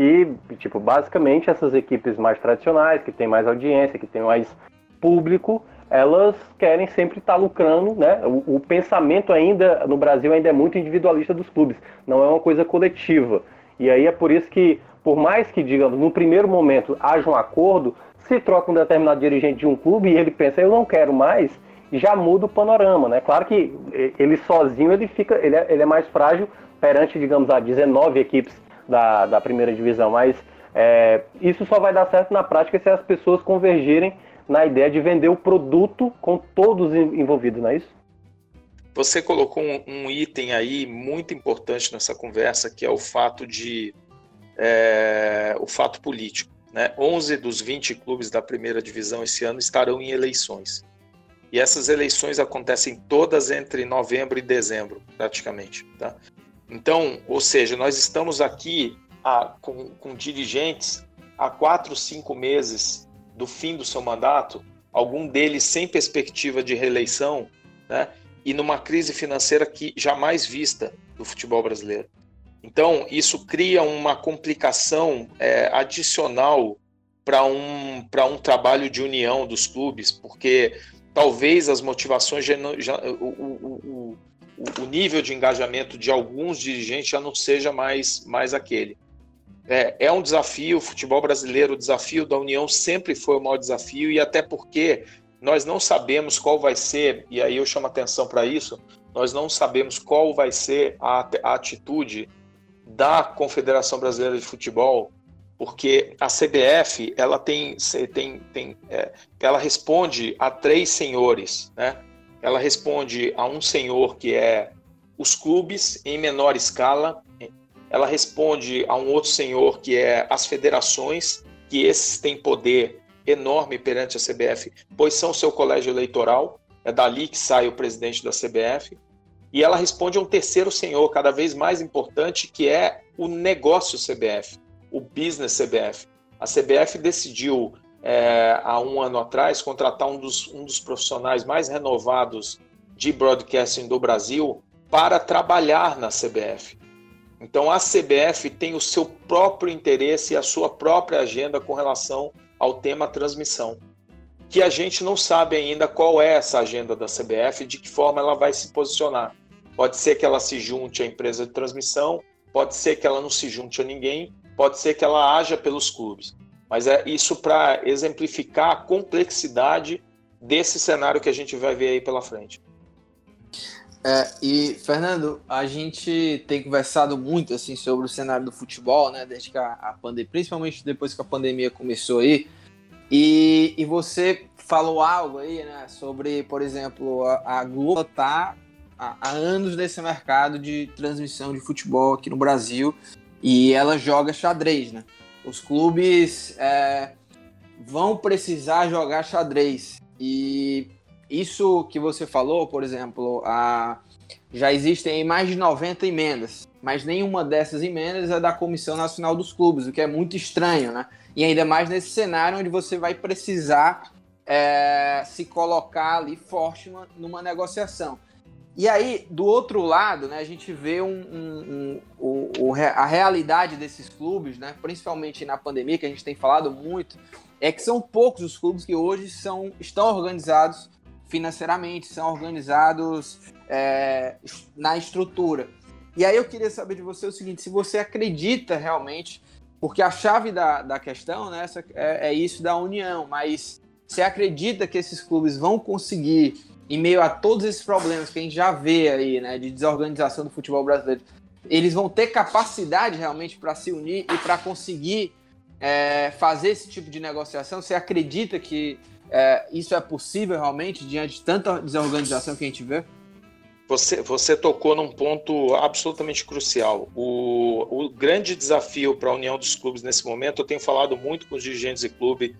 que, tipo, basicamente essas equipes mais tradicionais, que têm mais audiência, que têm mais público, elas querem sempre estar tá lucrando, né? O, o, pensamento ainda no Brasil ainda é muito individualista dos clubes, não é uma coisa coletiva. E aí é por isso que, por mais que, digamos, no primeiro momento haja um acordo, se troca um determinado dirigente de um clube e ele pensa, eu não quero mais, já muda o panorama, né? Claro que ele sozinho ele fica, ele é, ele é mais frágil perante, digamos, a 19 equipes da, da primeira divisão, mas é, isso só vai dar certo na prática se as pessoas convergirem na ideia de vender o produto com todos envolvidos, não é isso? Você colocou um, um item aí muito importante nessa conversa, que é o fato de é, o fato político. Né? 11 dos 20 clubes da primeira divisão esse ano estarão em eleições. E essas eleições acontecem todas entre novembro e dezembro, praticamente. Tá? Então, ou seja, nós estamos aqui a, com, com dirigentes há quatro, cinco meses do fim do seu mandato, algum deles sem perspectiva de reeleição, né? e numa crise financeira que jamais vista do futebol brasileiro. Então, isso cria uma complicação é, adicional para um, um trabalho de união dos clubes, porque talvez as motivações já o, o, o, o, nível de engajamento de alguns dirigentes já não seja mais, mais aquele. É, é um desafio, o futebol brasileiro, o desafio da União sempre foi o maior desafio, e até porque nós não sabemos qual vai ser, e aí eu chamo atenção para isso, nós não sabemos qual vai ser a, a atitude da Confederação Brasileira de Futebol, porque a CBF ela tem, tem, tem é, ela responde a três senhores, né? Ela responde a um senhor que é os clubes em menor escala, ela responde a um outro senhor que é as federações que esses têm poder enorme perante a CBF, pois são seu colégio eleitoral, é dali que sai o presidente da CBF, e ela responde a um terceiro senhor, cada vez mais importante, que é o negócio CBF, o business CBF. A CBF decidiu, é, há um ano atrás, contratar um dos, um dos profissionais mais renovados de broadcasting do Brasil para trabalhar na CBF. Então a CBF tem o seu próprio interesse e a sua própria agenda com relação ao tema transmissão, que a gente não sabe ainda qual é essa agenda da CBF de que forma ela vai se posicionar. Pode ser que ela se junte à empresa de transmissão, pode ser que ela não se junte a ninguém, pode ser que ela haja pelos clubes. Mas é isso para exemplificar a complexidade desse cenário que a gente vai ver aí pela frente. É, e Fernando, a gente tem conversado muito assim sobre o cenário do futebol, né? Desde que a, a pandemia, principalmente depois que a pandemia começou aí. E, e você falou algo aí, né? Sobre, por exemplo, a, a Globo tá há, há anos nesse mercado de transmissão de futebol aqui no Brasil e ela joga xadrez, né? Os clubes é, vão precisar jogar xadrez e isso que você falou, por exemplo, a, já existem mais de 90 emendas, mas nenhuma dessas emendas é da Comissão Nacional dos Clubes, o que é muito estranho, né? E ainda mais nesse cenário onde você vai precisar é, se colocar ali forte numa, numa, negociação. E aí, do outro lado, né, a gente vê um, um, um, o, a realidade desses clubes, né, principalmente na pandemia, que a gente tem falado muito, é que são poucos os clubes que hoje são, estão organizados financeiramente, são organizados é, na estrutura. E aí eu queria saber de você o seguinte: se você acredita realmente, porque a chave da, da questão né, é, é isso da união, mas você acredita que esses clubes vão conseguir, em meio a todos esses problemas que a gente já vê aí, né, de desorganização do futebol brasileiro, eles vão ter capacidade realmente para se unir e para conseguir é, fazer esse tipo de negociação? Você acredita que é, isso é possível realmente diante de tanta desorganização que a gente vê? Você, você tocou num ponto absolutamente crucial. O, o grande desafio para a União dos Clubes nesse momento, eu tenho falado muito com os dirigentes de clube,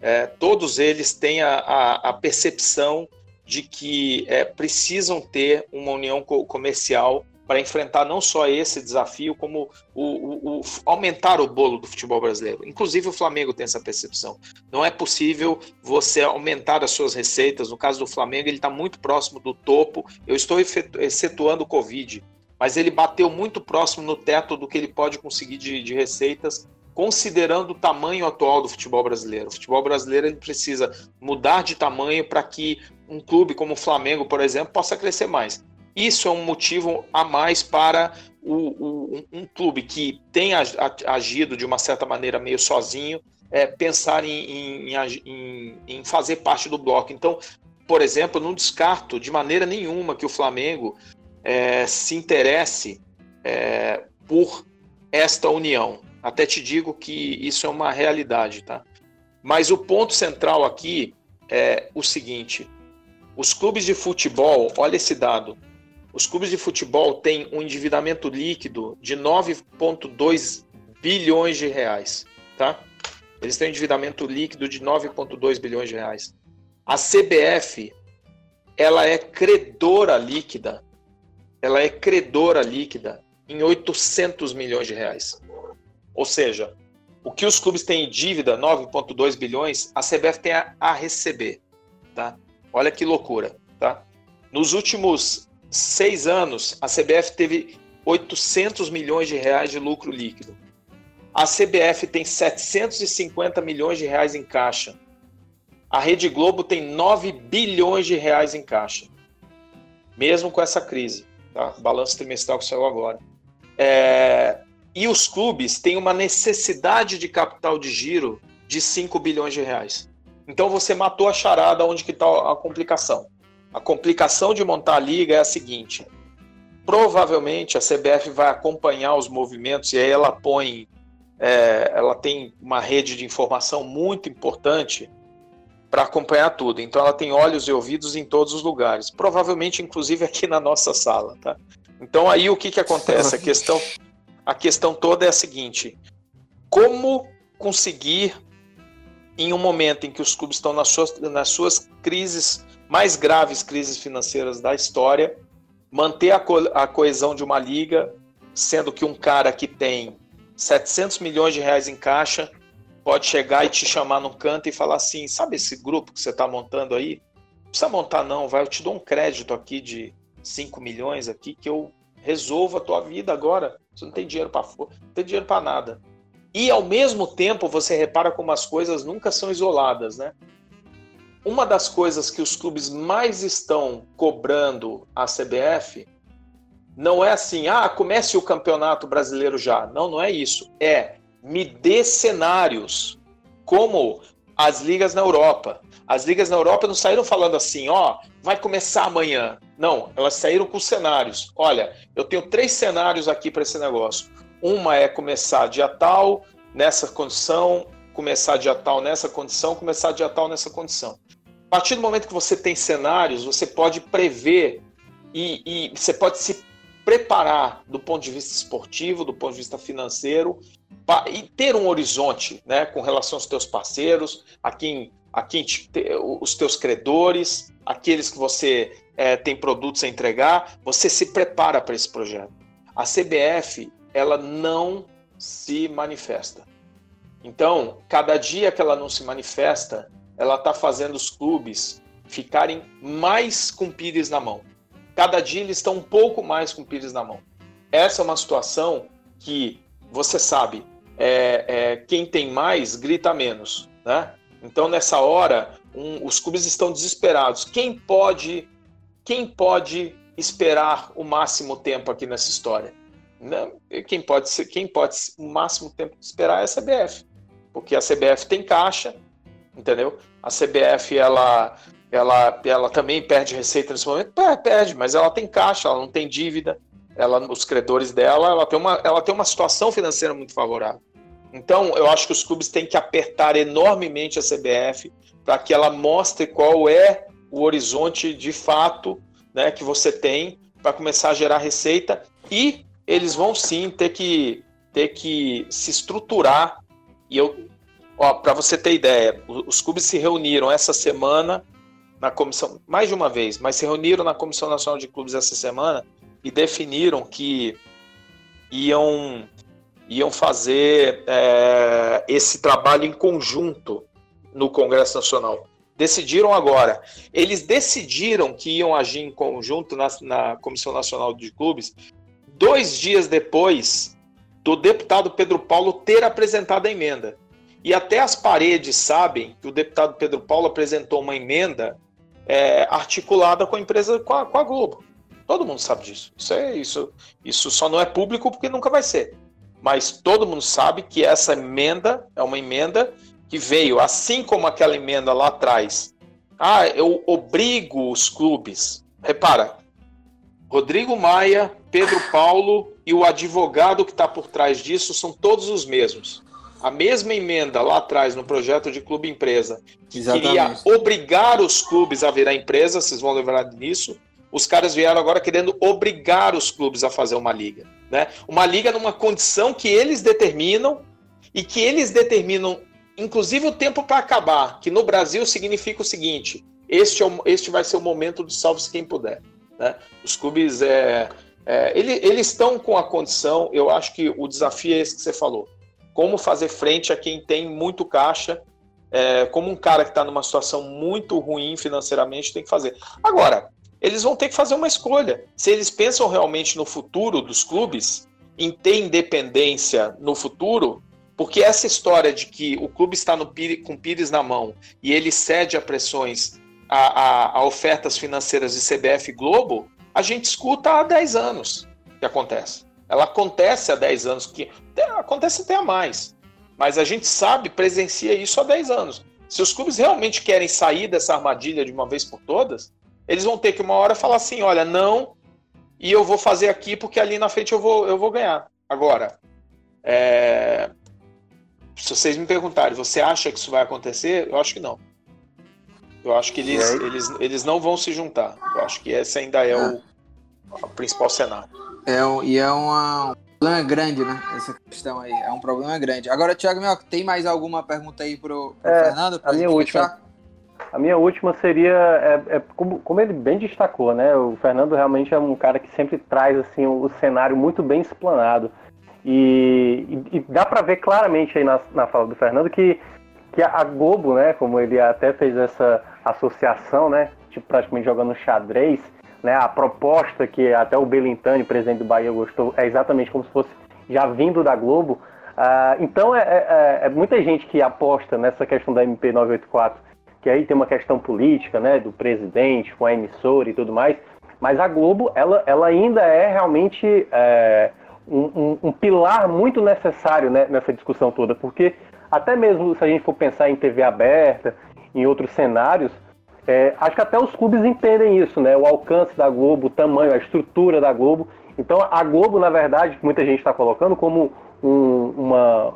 é, todos eles têm a, a, a percepção de que é, precisam ter uma união comercial para enfrentar não só esse desafio, como o, o, o, aumentar o bolo do futebol brasileiro. Inclusive o Flamengo tem essa percepção. Não é possível você aumentar as suas receitas. No caso do Flamengo, ele está muito próximo do topo. Eu estou excetuando o Covid, mas ele bateu muito próximo no teto do que ele pode conseguir de, de receitas considerando o tamanho atual do futebol brasileiro. O futebol brasileiro ele precisa mudar de tamanho para que um clube como o Flamengo, por exemplo, possa crescer mais. Isso é um motivo a mais para o, o, um clube que tem agido de uma certa maneira meio sozinho é, pensar em, em, em, em fazer parte do bloco. Então, por exemplo, não descarto de maneira nenhuma que o Flamengo é, se interesse é, por esta união. Até te digo que isso é uma realidade, tá? Mas o ponto central aqui é o seguinte: os clubes de futebol, olha esse dado, os clubes de futebol têm um endividamento líquido de 9,2 bilhões de reais, tá? Eles têm um endividamento líquido de 9,2 bilhões de reais. A CBF, ela é credora líquida, ela é credora líquida em 800 milhões de reais. Ou seja, o que os clubes têm em dívida, 9,2 bilhões, a CBF tem a, a receber, tá? Olha que loucura, tá? Nos últimos seis anos, a CBF teve 800 milhões de reais de lucro líquido. A CBF tem 750 milhões de reais em caixa. A Rede Globo tem 9 bilhões de reais em caixa. Mesmo com essa crise, tá? Balanço trimestral que saiu agora. É... E os clubes têm uma necessidade de capital de giro de 5 bilhões de reais. Então você matou a charada onde que está a complicação. A complicação de montar a liga é a seguinte: provavelmente a CBF vai acompanhar os movimentos e aí ela põe, é, ela tem uma rede de informação muito importante para acompanhar tudo. Então ela tem olhos e ouvidos em todos os lugares, provavelmente inclusive aqui na nossa sala, tá? Então aí o que que acontece? A questão, a questão toda é a seguinte: como conseguir, em um momento em que os clubes estão nas suas, nas suas crises, mais graves crises financeiras da história, manter a, co a coesão de uma liga, sendo que um cara que tem 700 milhões de reais em caixa pode chegar e te chamar no canto e falar assim: sabe esse grupo que você está montando aí? Não precisa montar, não, vai, eu te dou um crédito aqui de 5 milhões aqui que eu resolvo a tua vida agora. Você não tem dinheiro para tem dinheiro para nada. E ao mesmo tempo você repara como as coisas nunca são isoladas, né? Uma das coisas que os clubes mais estão cobrando a CBF não é assim, ah, comece o campeonato brasileiro já. Não, não é isso. É me dê cenários como as ligas na Europa. As ligas na Europa não saíram falando assim, ó, vai começar amanhã. Não, elas saíram com cenários. Olha, eu tenho três cenários aqui para esse negócio. Uma é começar dia tal, nessa condição, começar dia tal nessa condição, começar dia tal nessa condição. A partir do momento que você tem cenários, você pode prever e, e você pode se preparar do ponto de vista esportivo, do ponto de vista financeiro, e ter um horizonte né, com relação aos teus parceiros, a quem, a quem te, os teus credores, aqueles que você é, tem produtos a entregar, você se prepara para esse projeto. A CBF ela não se manifesta. Então, cada dia que ela não se manifesta, ela está fazendo os clubes ficarem mais com pires na mão. Cada dia eles estão um pouco mais com pires na mão. Essa é uma situação que, você sabe, é, é, quem tem mais grita menos. Né? Então, nessa hora, um, os clubes estão desesperados. Quem pode, quem pode esperar o máximo tempo aqui nessa história? Não, quem pode ser, quem pode o máximo tempo esperar é a CBF, porque a CBF tem caixa, entendeu? A CBF ela ela, ela também perde receita nesse momento? É, perde, mas ela tem caixa, ela não tem dívida, ela, os credores dela, ela tem, uma, ela tem uma situação financeira muito favorável. Então, eu acho que os clubes têm que apertar enormemente a CBF para que ela mostre qual é o horizonte de fato né, que você tem para começar a gerar receita e eles vão sim ter que, ter que se estruturar. E eu, para você ter ideia, os clubes se reuniram essa semana na comissão, mais de uma vez, mas se reuniram na Comissão Nacional de Clubes essa semana e definiram que iam, iam fazer é, esse trabalho em conjunto no Congresso Nacional. Decidiram agora. Eles decidiram que iam agir em conjunto na, na Comissão Nacional de Clubes dois dias depois do deputado Pedro Paulo ter apresentado a emenda. E até as paredes sabem que o deputado Pedro Paulo apresentou uma emenda é, articulada com a empresa, com a, com a, Globo. Todo mundo sabe disso. Isso, é, isso, isso só não é público porque nunca vai ser. Mas todo mundo sabe que essa emenda é uma emenda que veio, assim como aquela emenda lá atrás. Ah, eu obrigo os clubes. Repara, Rodrigo Maia, Pedro Paulo e o advogado que está por trás disso são todos os mesmos a mesma emenda lá atrás no projeto de clube empresa, que Exatamente. queria obrigar os clubes a virar empresa, vocês vão lembrar disso. Os caras vieram agora querendo obrigar os clubes a fazer uma liga, né? Uma liga numa condição que eles determinam e que eles determinam, inclusive o tempo para acabar, que no Brasil significa o seguinte: este, é o, este vai ser o momento do salve-se quem puder. Né? Os clubes é, é, ele, eles estão com a condição, eu acho que o desafio é esse que você falou como fazer frente a quem tem muito caixa, é, como um cara que está numa situação muito ruim financeiramente tem que fazer. Agora, eles vão ter que fazer uma escolha. Se eles pensam realmente no futuro dos clubes, em ter independência no futuro, porque essa história de que o clube está com pires na mão e ele cede a pressões a, a, a ofertas financeiras de CBF Globo, a gente escuta há 10 anos que acontece. Ela acontece há 10 anos, que acontece até mais. Mas a gente sabe, presencia isso há 10 anos. Se os clubes realmente querem sair dessa armadilha de uma vez por todas, eles vão ter que uma hora falar assim: olha, não, e eu vou fazer aqui porque ali na frente eu vou, eu vou ganhar. Agora, é... se vocês me perguntarem, você acha que isso vai acontecer? Eu acho que não. Eu acho que eles, eles, eles não vão se juntar. Eu acho que esse ainda é o, o principal cenário. É, e é uma, problema grande, né? Essa questão aí. É um problema grande. Agora, Thiago Mioca, tem mais alguma pergunta aí pro, pro é, Fernando? A minha última. A minha última seria, é, é como, como, ele bem destacou, né? O Fernando realmente é um cara que sempre traz assim o, cenário muito bem explanado. E, e, e dá para ver claramente aí na, na fala do Fernando que, que a Globo, né, como ele até fez essa associação, né, tipo, praticamente jogando xadrez, né, a proposta que até o Belintani, presidente do Bahia, gostou, é exatamente como se fosse já vindo da Globo. Uh, então é, é, é, muita gente que aposta nessa questão da MP 984, que aí tem uma questão política, né, do presidente com a emissora e tudo mais, mas a Globo, ela, ela ainda é realmente é, um, um, um pilar muito necessário né, nessa discussão toda, porque até mesmo se a gente for pensar em TV aberta, em outros cenários, é, acho que até os clubes entendem isso, né? O alcance da Globo, o tamanho, a estrutura da Globo. Então a Globo, na verdade, muita gente está colocando como um, uma,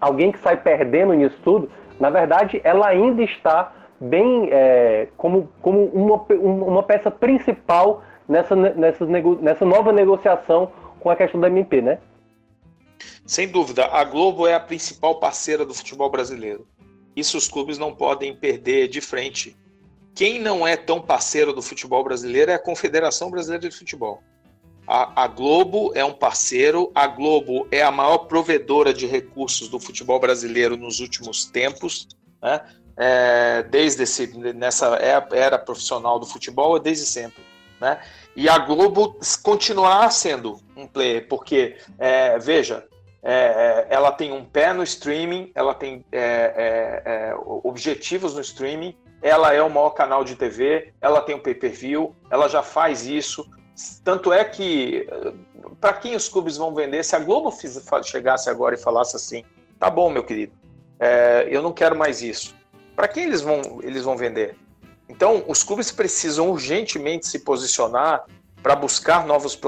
alguém que sai perdendo nisso tudo, na verdade, ela ainda está bem é, como, como uma, uma peça principal nessa, nessa, nessa nova negociação com a questão da MP, né? Sem dúvida, a Globo é a principal parceira do futebol brasileiro. Isso os clubes não podem perder de frente. Quem não é tão parceiro do futebol brasileiro é a Confederação Brasileira de Futebol. A, a, Globo é um parceiro, a Globo é a maior provedora de recursos do futebol brasileiro nos últimos tempos, né? É, desde esse, nessa era profissional do futebol, desde sempre. Né? E a Globo continuar sendo um player, porque, é, veja, é, é, ela tem um pé no streaming, ela tem é, é, é, objetivos no streaming, ela é o maior canal de TV, ela tem o um pay-per-view, ela já faz isso. Tanto é que, para quem os clubes vão vender, se a Globo chegasse agora e falasse assim: tá bom, meu querido, eu não quero mais isso, para quem eles vão, eles vão vender? Então, os clubes precisam urgentemente se posicionar para buscar novos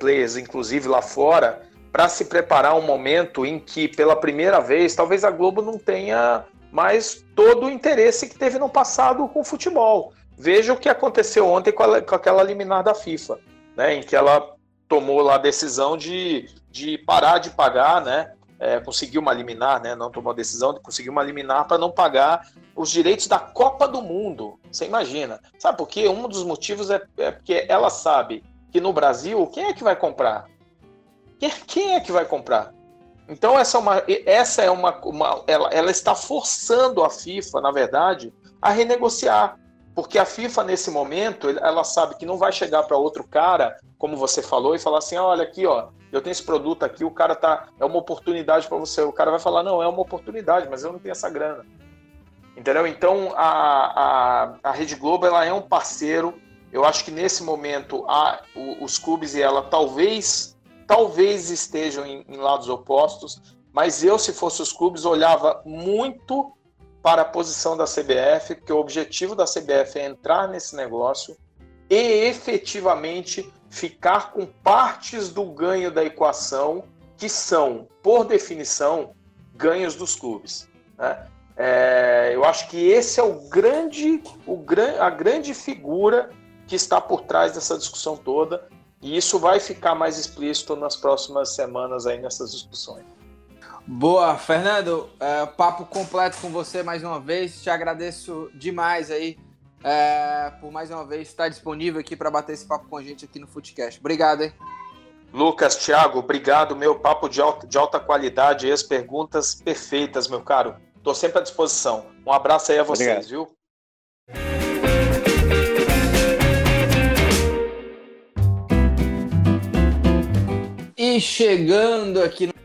players, inclusive lá fora, para se preparar um momento em que, pela primeira vez, talvez a Globo não tenha mais todo o interesse que teve no passado com o futebol. Veja o que aconteceu ontem com, a, com aquela liminar da FIFA, né, em que ela tomou lá a decisão de, de parar de pagar, né, é, conseguiu uma liminar, né, não tomou a decisão de conseguir uma liminar para não pagar os direitos da Copa do Mundo. Você imagina. Sabe por quê? Um dos motivos é, é porque ela sabe que no Brasil, quem é que vai comprar? Quem, quem é que vai comprar? Então essa é uma, essa é uma, uma ela, ela está forçando a FIFA, na verdade, a renegociar. Porque a FIFA, nesse momento, ela sabe que não vai chegar para outro cara, como você falou, e falar assim: olha aqui, ó, eu tenho esse produto aqui, o cara tá. É uma oportunidade para você. O cara vai falar, não, é uma oportunidade, mas eu não tenho essa grana. Entendeu? Então a, a, a Rede Globo ela é um parceiro. Eu acho que nesse momento a, os clubes e ela talvez talvez estejam em, em lados opostos, mas eu, se fosse os clubes, olhava muito para a posição da CBF, porque o objetivo da CBF é entrar nesse negócio e efetivamente ficar com partes do ganho da equação que são, por definição, ganhos dos clubes. Né? É, eu acho que esse é o grande, o, a grande figura que está por trás dessa discussão toda, e isso vai ficar mais explícito nas próximas semanas aí nessas discussões. Boa, Fernando, é, papo completo com você mais uma vez. Te agradeço demais aí é, por mais uma vez estar disponível aqui para bater esse papo com a gente aqui no Footcast. Obrigado, hein? Lucas, Thiago, obrigado. Meu papo de alta, de alta qualidade e as perguntas perfeitas, meu caro. Estou sempre à disposição. Um abraço aí a vocês, obrigado. viu? E chegando aqui no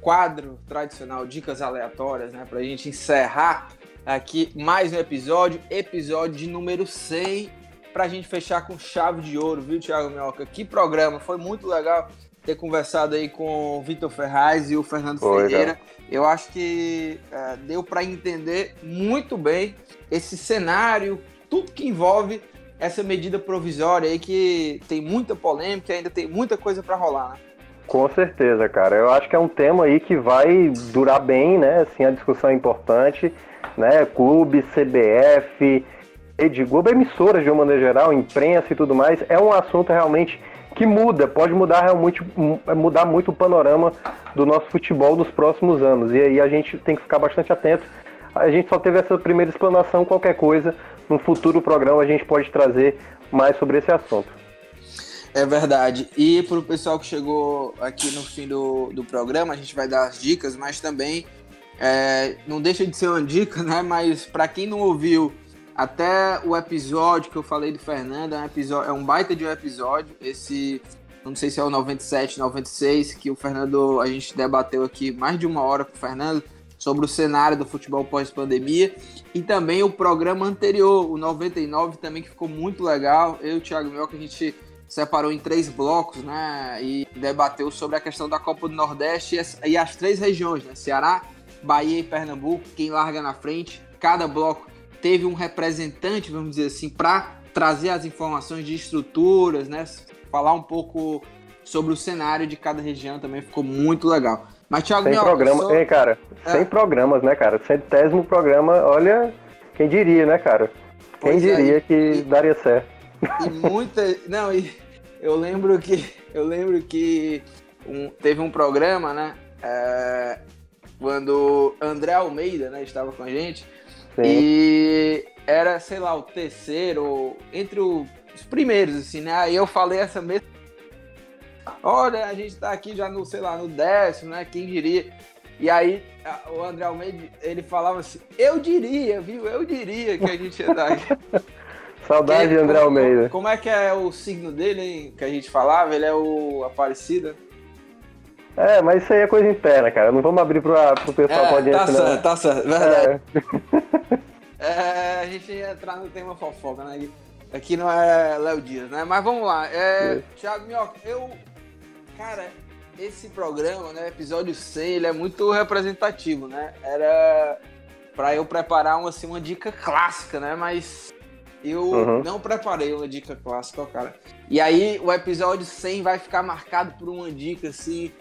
quadro tradicional Dicas Aleatórias, né? Para a gente encerrar aqui mais um episódio, episódio de número 100, para a gente fechar com chave de ouro, viu, Thiago Minhoca? Que programa, foi muito legal ter conversado aí com o Vitor Ferraz e o Fernando foi, Ferreira. Eu acho que é, deu para entender muito bem esse cenário, tudo que envolve essa medida provisória aí que tem muita polêmica, ainda tem muita coisa para rolar, né? Com certeza, cara. Eu acho que é um tema aí que vai durar bem, né? Assim, a discussão é importante né? Clube, CBF, Rede Globo, emissoras de uma maneira geral, imprensa e tudo mais, é um assunto realmente que muda, pode mudar realmente mudar muito o panorama do nosso futebol nos próximos anos. E aí a gente tem que ficar bastante atento. A gente só teve essa primeira explanação, qualquer coisa, no futuro programa a gente pode trazer mais sobre esse assunto. É verdade. E para o pessoal que chegou aqui no fim do, do programa, a gente vai dar as dicas, mas também é, não deixa de ser uma dica, né? Mas para quem não ouviu até o episódio que eu falei do Fernando, é um, episódio, é um baita de um episódio. Esse, não sei se é o 97, 96, que o Fernando, a gente debateu aqui mais de uma hora com o Fernando sobre o cenário do futebol pós-pandemia. E também o programa anterior, o 99, também que ficou muito legal. Eu e o Thiago Mioca, a gente separou em três blocos, né? E debateu sobre a questão da Copa do Nordeste e as, e as três regiões, né? Ceará, Bahia e Pernambuco, quem larga na frente. Cada bloco teve um representante, vamos dizer assim, para trazer as informações de estruturas, né? Falar um pouco sobre o cenário de cada região também ficou muito legal. Mas, Thiago, sem programa, sou... hein, cara? É. Sem programas, né, cara? Centésimo programa, olha, quem diria, né, cara? Quem pois é, diria é, que e, daria certo? E muita. Não, e eu lembro que. Eu lembro que um, teve um programa, né? É, quando André Almeida né, estava com a gente. Sim. E era, sei lá, o terceiro, entre os primeiros, assim, né? Aí eu falei essa mesma. Olha, a gente tá aqui já no, sei lá, no décimo, né? Quem diria? E aí o André Almeida, ele falava assim, eu diria, viu? Eu diria que a gente ia dar. Saudade de André Almeida. Como, é que é o signo dele, hein? Que a gente falava? Ele é o Aparecida? É, mas isso aí é coisa interna, cara. Não vamos abrir para pro pessoal é, pode Tá certo, tá certo, verdade. É. é. a gente ia entrar no tema fofoca, né? Aqui não é Léo Dias, né? Mas vamos lá. É, é. Thiago Minhoca, eu. Cara, esse programa, né? Episódio 100, ele é muito representativo, né? Era para eu preparar uma, assim, uma dica clássica, né? Mas eu uhum. não preparei uma dica clássica, cara. E aí o episódio 100 vai ficar marcado por uma dica assim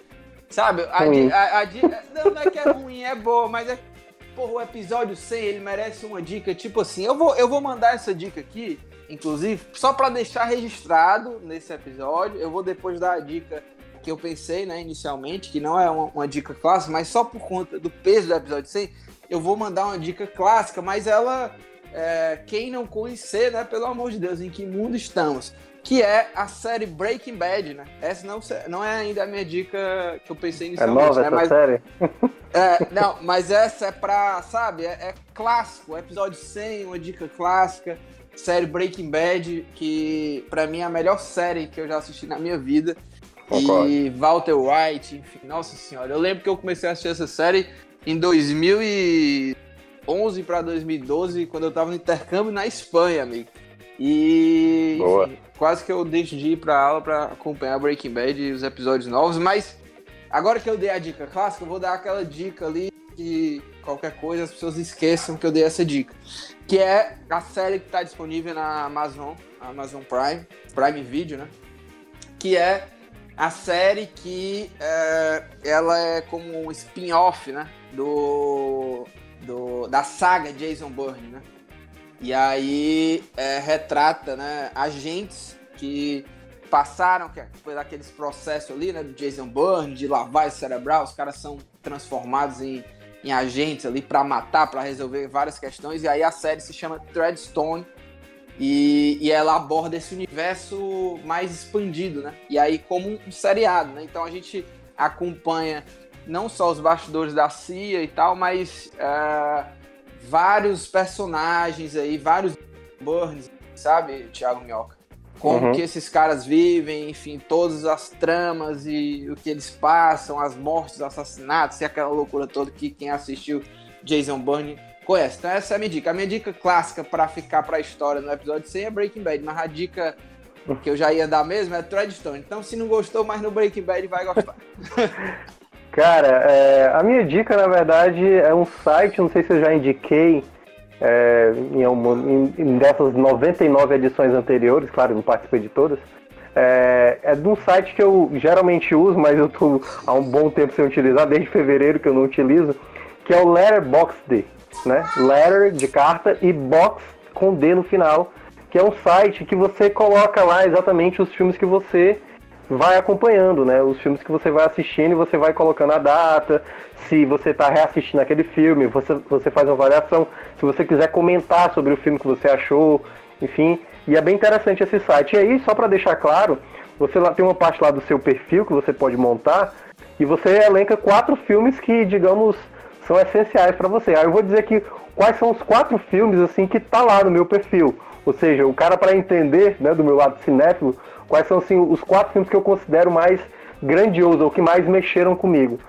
Sabe? A, a, a, não, não é que é ruim, é boa, mas é. Porra, o episódio 100 ele merece uma dica tipo assim. Eu vou, eu vou mandar essa dica aqui, inclusive, só para deixar registrado nesse episódio. Eu vou depois dar a dica que eu pensei, né, inicialmente, que não é uma, uma dica clássica, mas só por conta do peso do episódio 100, eu vou mandar uma dica clássica, mas ela. É, quem não conhecer, né, pelo amor de Deus, em que mundo estamos? que é a série Breaking Bad, né? Essa não, não é ainda a minha dica que eu pensei é inicialmente. É nova né? essa mas, série? É, não, mas essa é pra, sabe, é, é clássico, episódio 100, uma dica clássica, série Breaking Bad, que pra mim é a melhor série que eu já assisti na minha vida. Concordo. E Walter White, enfim, nossa senhora. Eu lembro que eu comecei a assistir essa série em 2011 para 2012, quando eu tava no intercâmbio na Espanha, amigo. E enfim, quase que eu deixo de ir pra aula para acompanhar Breaking Bad e os episódios novos, mas agora que eu dei a dica clássica, eu vou dar aquela dica ali que qualquer coisa as pessoas esqueçam que eu dei essa dica. Que é a série que está disponível na Amazon, Amazon Prime, Prime Video, né? Que é a série que é, ela é como um spin-off, né? Do, do, da saga Jason Bourne, né? E aí é, retrata né, agentes que passaram que por aqueles processos ali, né, do Jason Bourne, de lavagem cerebral, os caras são transformados em, em agentes ali para matar, para resolver várias questões. E aí a série se chama Threadstone e, e ela aborda esse universo mais expandido, né? E aí como um seriado, né? Então a gente acompanha não só os bastidores da CIA e tal, mas uh, vários personagens aí, vários Burns, sabe, Thiago Minhoca? Como uhum. que esses caras vivem, enfim, todas as tramas e o que eles passam, as mortes, os assassinatos e aquela loucura toda que quem assistiu Jason Bourne conhece. Então essa é a minha dica. A minha dica clássica para ficar para a história no episódio 100 é Breaking Bad, mas a dica que eu já ia dar mesmo é Threadstone. Então se não gostou, mas no Breaking Bad vai gostar. Cara, é, a minha dica, na verdade, é um site, não sei se eu já indiquei é, em, em, em dessas 99 edições anteriores, claro, não participei de todas. É, é de um site que eu geralmente uso, mas eu estou há um bom tempo sem utilizar, desde fevereiro que eu não utilizo, que é o Letterboxd, né? Letter de carta e box com D no final, que é um site que você coloca lá exatamente os filmes que você vai acompanhando, né? Os filmes que você vai assistindo e você vai colocando a data, se você está reassistindo aquele filme, você, você faz uma avaliação, se você quiser comentar sobre o filme que você achou, enfim. E é bem interessante esse site. E aí, só para deixar claro, você lá tem uma parte lá do seu perfil que você pode montar e você elenca quatro filmes que, digamos, são essenciais para você. Aí eu vou dizer que quais são os quatro filmes assim que tá lá no meu perfil. Ou seja, o cara para entender, né, do meu lado cinéfilo, quais são assim, os quatro filmes que eu considero mais grandiosos ou que mais mexeram comigo.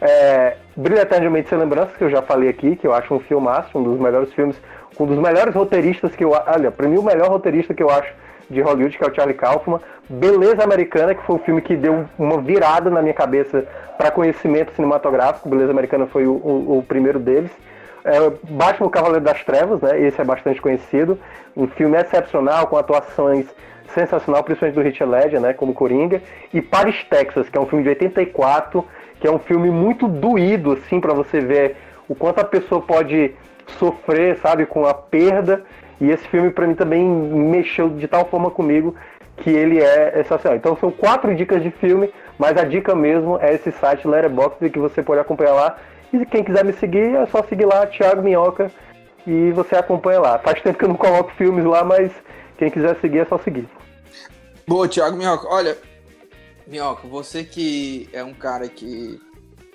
É, Brilha Eternamente Sem Lembranças, que eu já falei aqui, que eu acho um filmaço, um dos melhores filmes, um dos melhores roteiristas que eu... Olha, para mim o melhor roteirista que eu acho de Hollywood, que é o Charlie Kaufman. Beleza Americana, que foi um filme que deu uma virada na minha cabeça para conhecimento cinematográfico. Beleza Americana foi o, o, o primeiro deles. É, Batman o Cavaleiro das Trevas, né? Esse é bastante conhecido. Um filme excepcional, com atuações sensacional, principalmente do Richard Ledger, né? Como Coringa. E Paris, Texas, que é um filme de 84, que é um filme muito doído, assim, para você ver o quanto a pessoa pode sofrer, sabe, com a perda e esse filme, para mim, também mexeu de tal forma comigo que ele é sensacional. Então, são quatro dicas de filme, mas a dica mesmo é esse site Letterboxd que você pode acompanhar lá. E quem quiser me seguir, é só seguir lá, Thiago Minhoca, e você acompanha lá. Faz tempo que eu não coloco filmes lá, mas quem quiser seguir é só seguir. Boa, Thiago Minhoca. Olha, Minhoca, você que é um cara que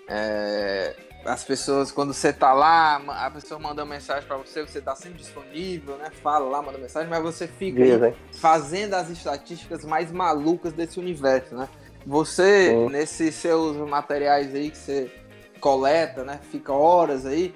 é, as pessoas, quando você tá lá, a pessoa manda uma mensagem para você, você tá sempre disponível, né? Fala lá, manda mensagem, mas você fica aí, fazendo as estatísticas mais malucas desse universo, né? Você, Sim. nesses seus materiais aí que você coleta, né? Fica horas aí.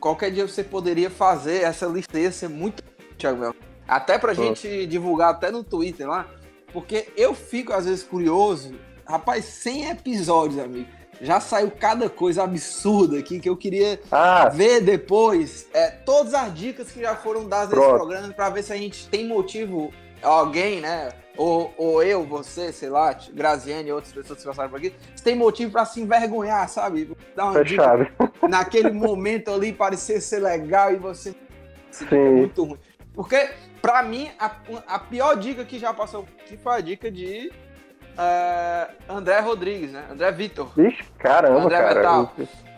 Qualquer dia você poderia fazer essa lista, ia ser muito, Thiago Mel. Até pra Sim. gente divulgar até no Twitter lá, porque eu fico às vezes curioso. Rapaz, 100 episódios, amigo já saiu cada coisa absurda aqui que eu queria ah. ver depois. É, todas as dicas que já foram dadas Pronto. nesse programa para ver se a gente tem motivo, alguém, né? Ou, ou eu, você, sei lá, Graziane e outras pessoas que passaram por aqui, se tem motivo para se envergonhar, sabe? Dar uma Fechado. dica naquele momento ali parecer ser legal e você se muito ruim. Porque, para mim, a, a pior dica que já passou aqui foi a dica de uh, André Rodrigues, né? André Vitor. Vixe, caramba, André cara. Metal,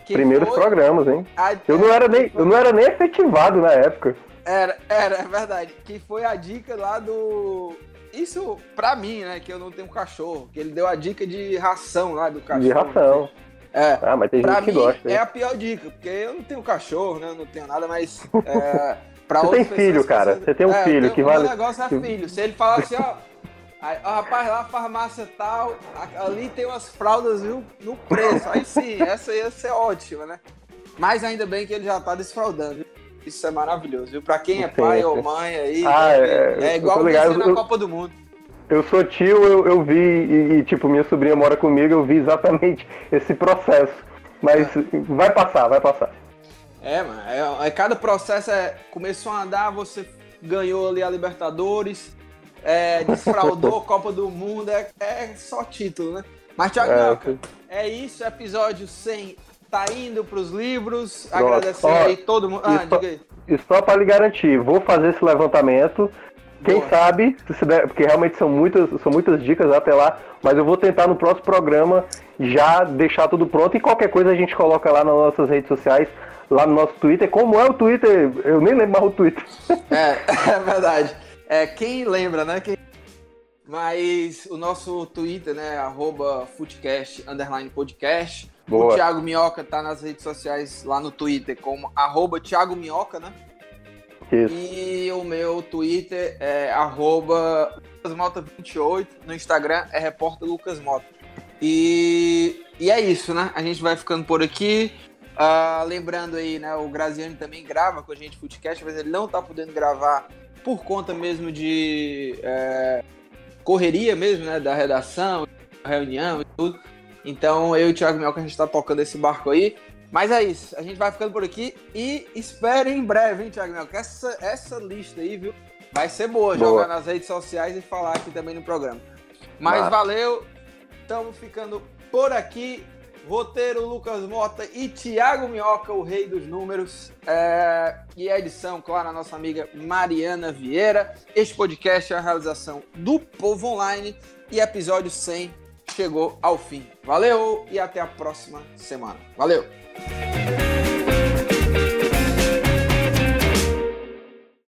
Primeiros programas, hein? A... Eu não era nem, eu não era nem efetivado na época. Era, era, é verdade. Que foi a dica lá do. Isso pra mim, né? Que eu não tenho cachorro. Que ele deu a dica de ração lá do cachorro. De ração. É, ah, mas tem gente que gosta. É a pior dica, porque eu não tenho cachorro, né? Eu não tenho nada, mas. É, pra Você tem filho, cara. Você tem um é, filho que vale. O negócio é filho. Se ele falar assim, ó. Aí, ó, rapaz, lá farmácia tal, ali tem umas fraldas viu, no preço. Aí sim, essa ia ser ótima, né? Mas ainda bem que ele já tá desfraudando. Isso é maravilhoso, viu? Pra quem é pai ou mãe aí, ah, é, é, igual você na Copa do Mundo. Eu sou tio, eu, eu vi, e, e, tipo, minha sobrinha mora comigo, eu vi exatamente esse processo. Mas é. vai passar, vai passar. É, mano, é, é, cada processo é. Começou a andar, você ganhou ali a Libertadores, é, desfraudou Copa do Mundo, é, é, só título, né? Mas, Thiago é, é isso, episódio 100 tá indo pros livros, agradecer aí todo mundo. Ah, diga aí. E só para lhe garantir, vou fazer esse levantamento. Quem Boa. sabe, der, porque realmente são muitas, são muitas dicas até lá, mas eu vou tentar no próximo programa já deixar tudo pronto e qualquer coisa a gente coloca lá nas nossas redes sociais, lá no nosso Twitter. Como é o Twitter? Eu nem lembro mais o Twitter. É, é verdade. É, quem lembra, né? Quem... Mas o nosso Twitter, né? Arroba Footcast, underline podcast. Boa. O Thiago Minhoca tá nas redes sociais lá no Twitter como arroba Thiago Minhoca, né? Isso. E o meu Twitter é arroba LucasMota28. No Instagram é repórter Lucas Mota. E, e é isso, né? A gente vai ficando por aqui. Uh, lembrando aí, né? O Graziani também grava com a gente Footcast, mas ele não tá podendo gravar por conta mesmo de é, correria mesmo, né? Da redação, reunião e tudo. Então eu e o Thiago Melco a gente tá tocando esse barco aí. Mas é isso, a gente vai ficando por aqui e espere em breve, hein, Thiago Melco? Essa, essa lista aí, viu? Vai ser boa, boa, jogar nas redes sociais e falar aqui também no programa. Mas valeu, estamos ficando por aqui. Roteiro Lucas Mota e Tiago Minhoca, o rei dos números. É... E a edição, claro, a nossa amiga Mariana Vieira. Este podcast é a realização do Povo Online. e episódio 100 chegou ao fim. Valeu e até a próxima semana. Valeu! Música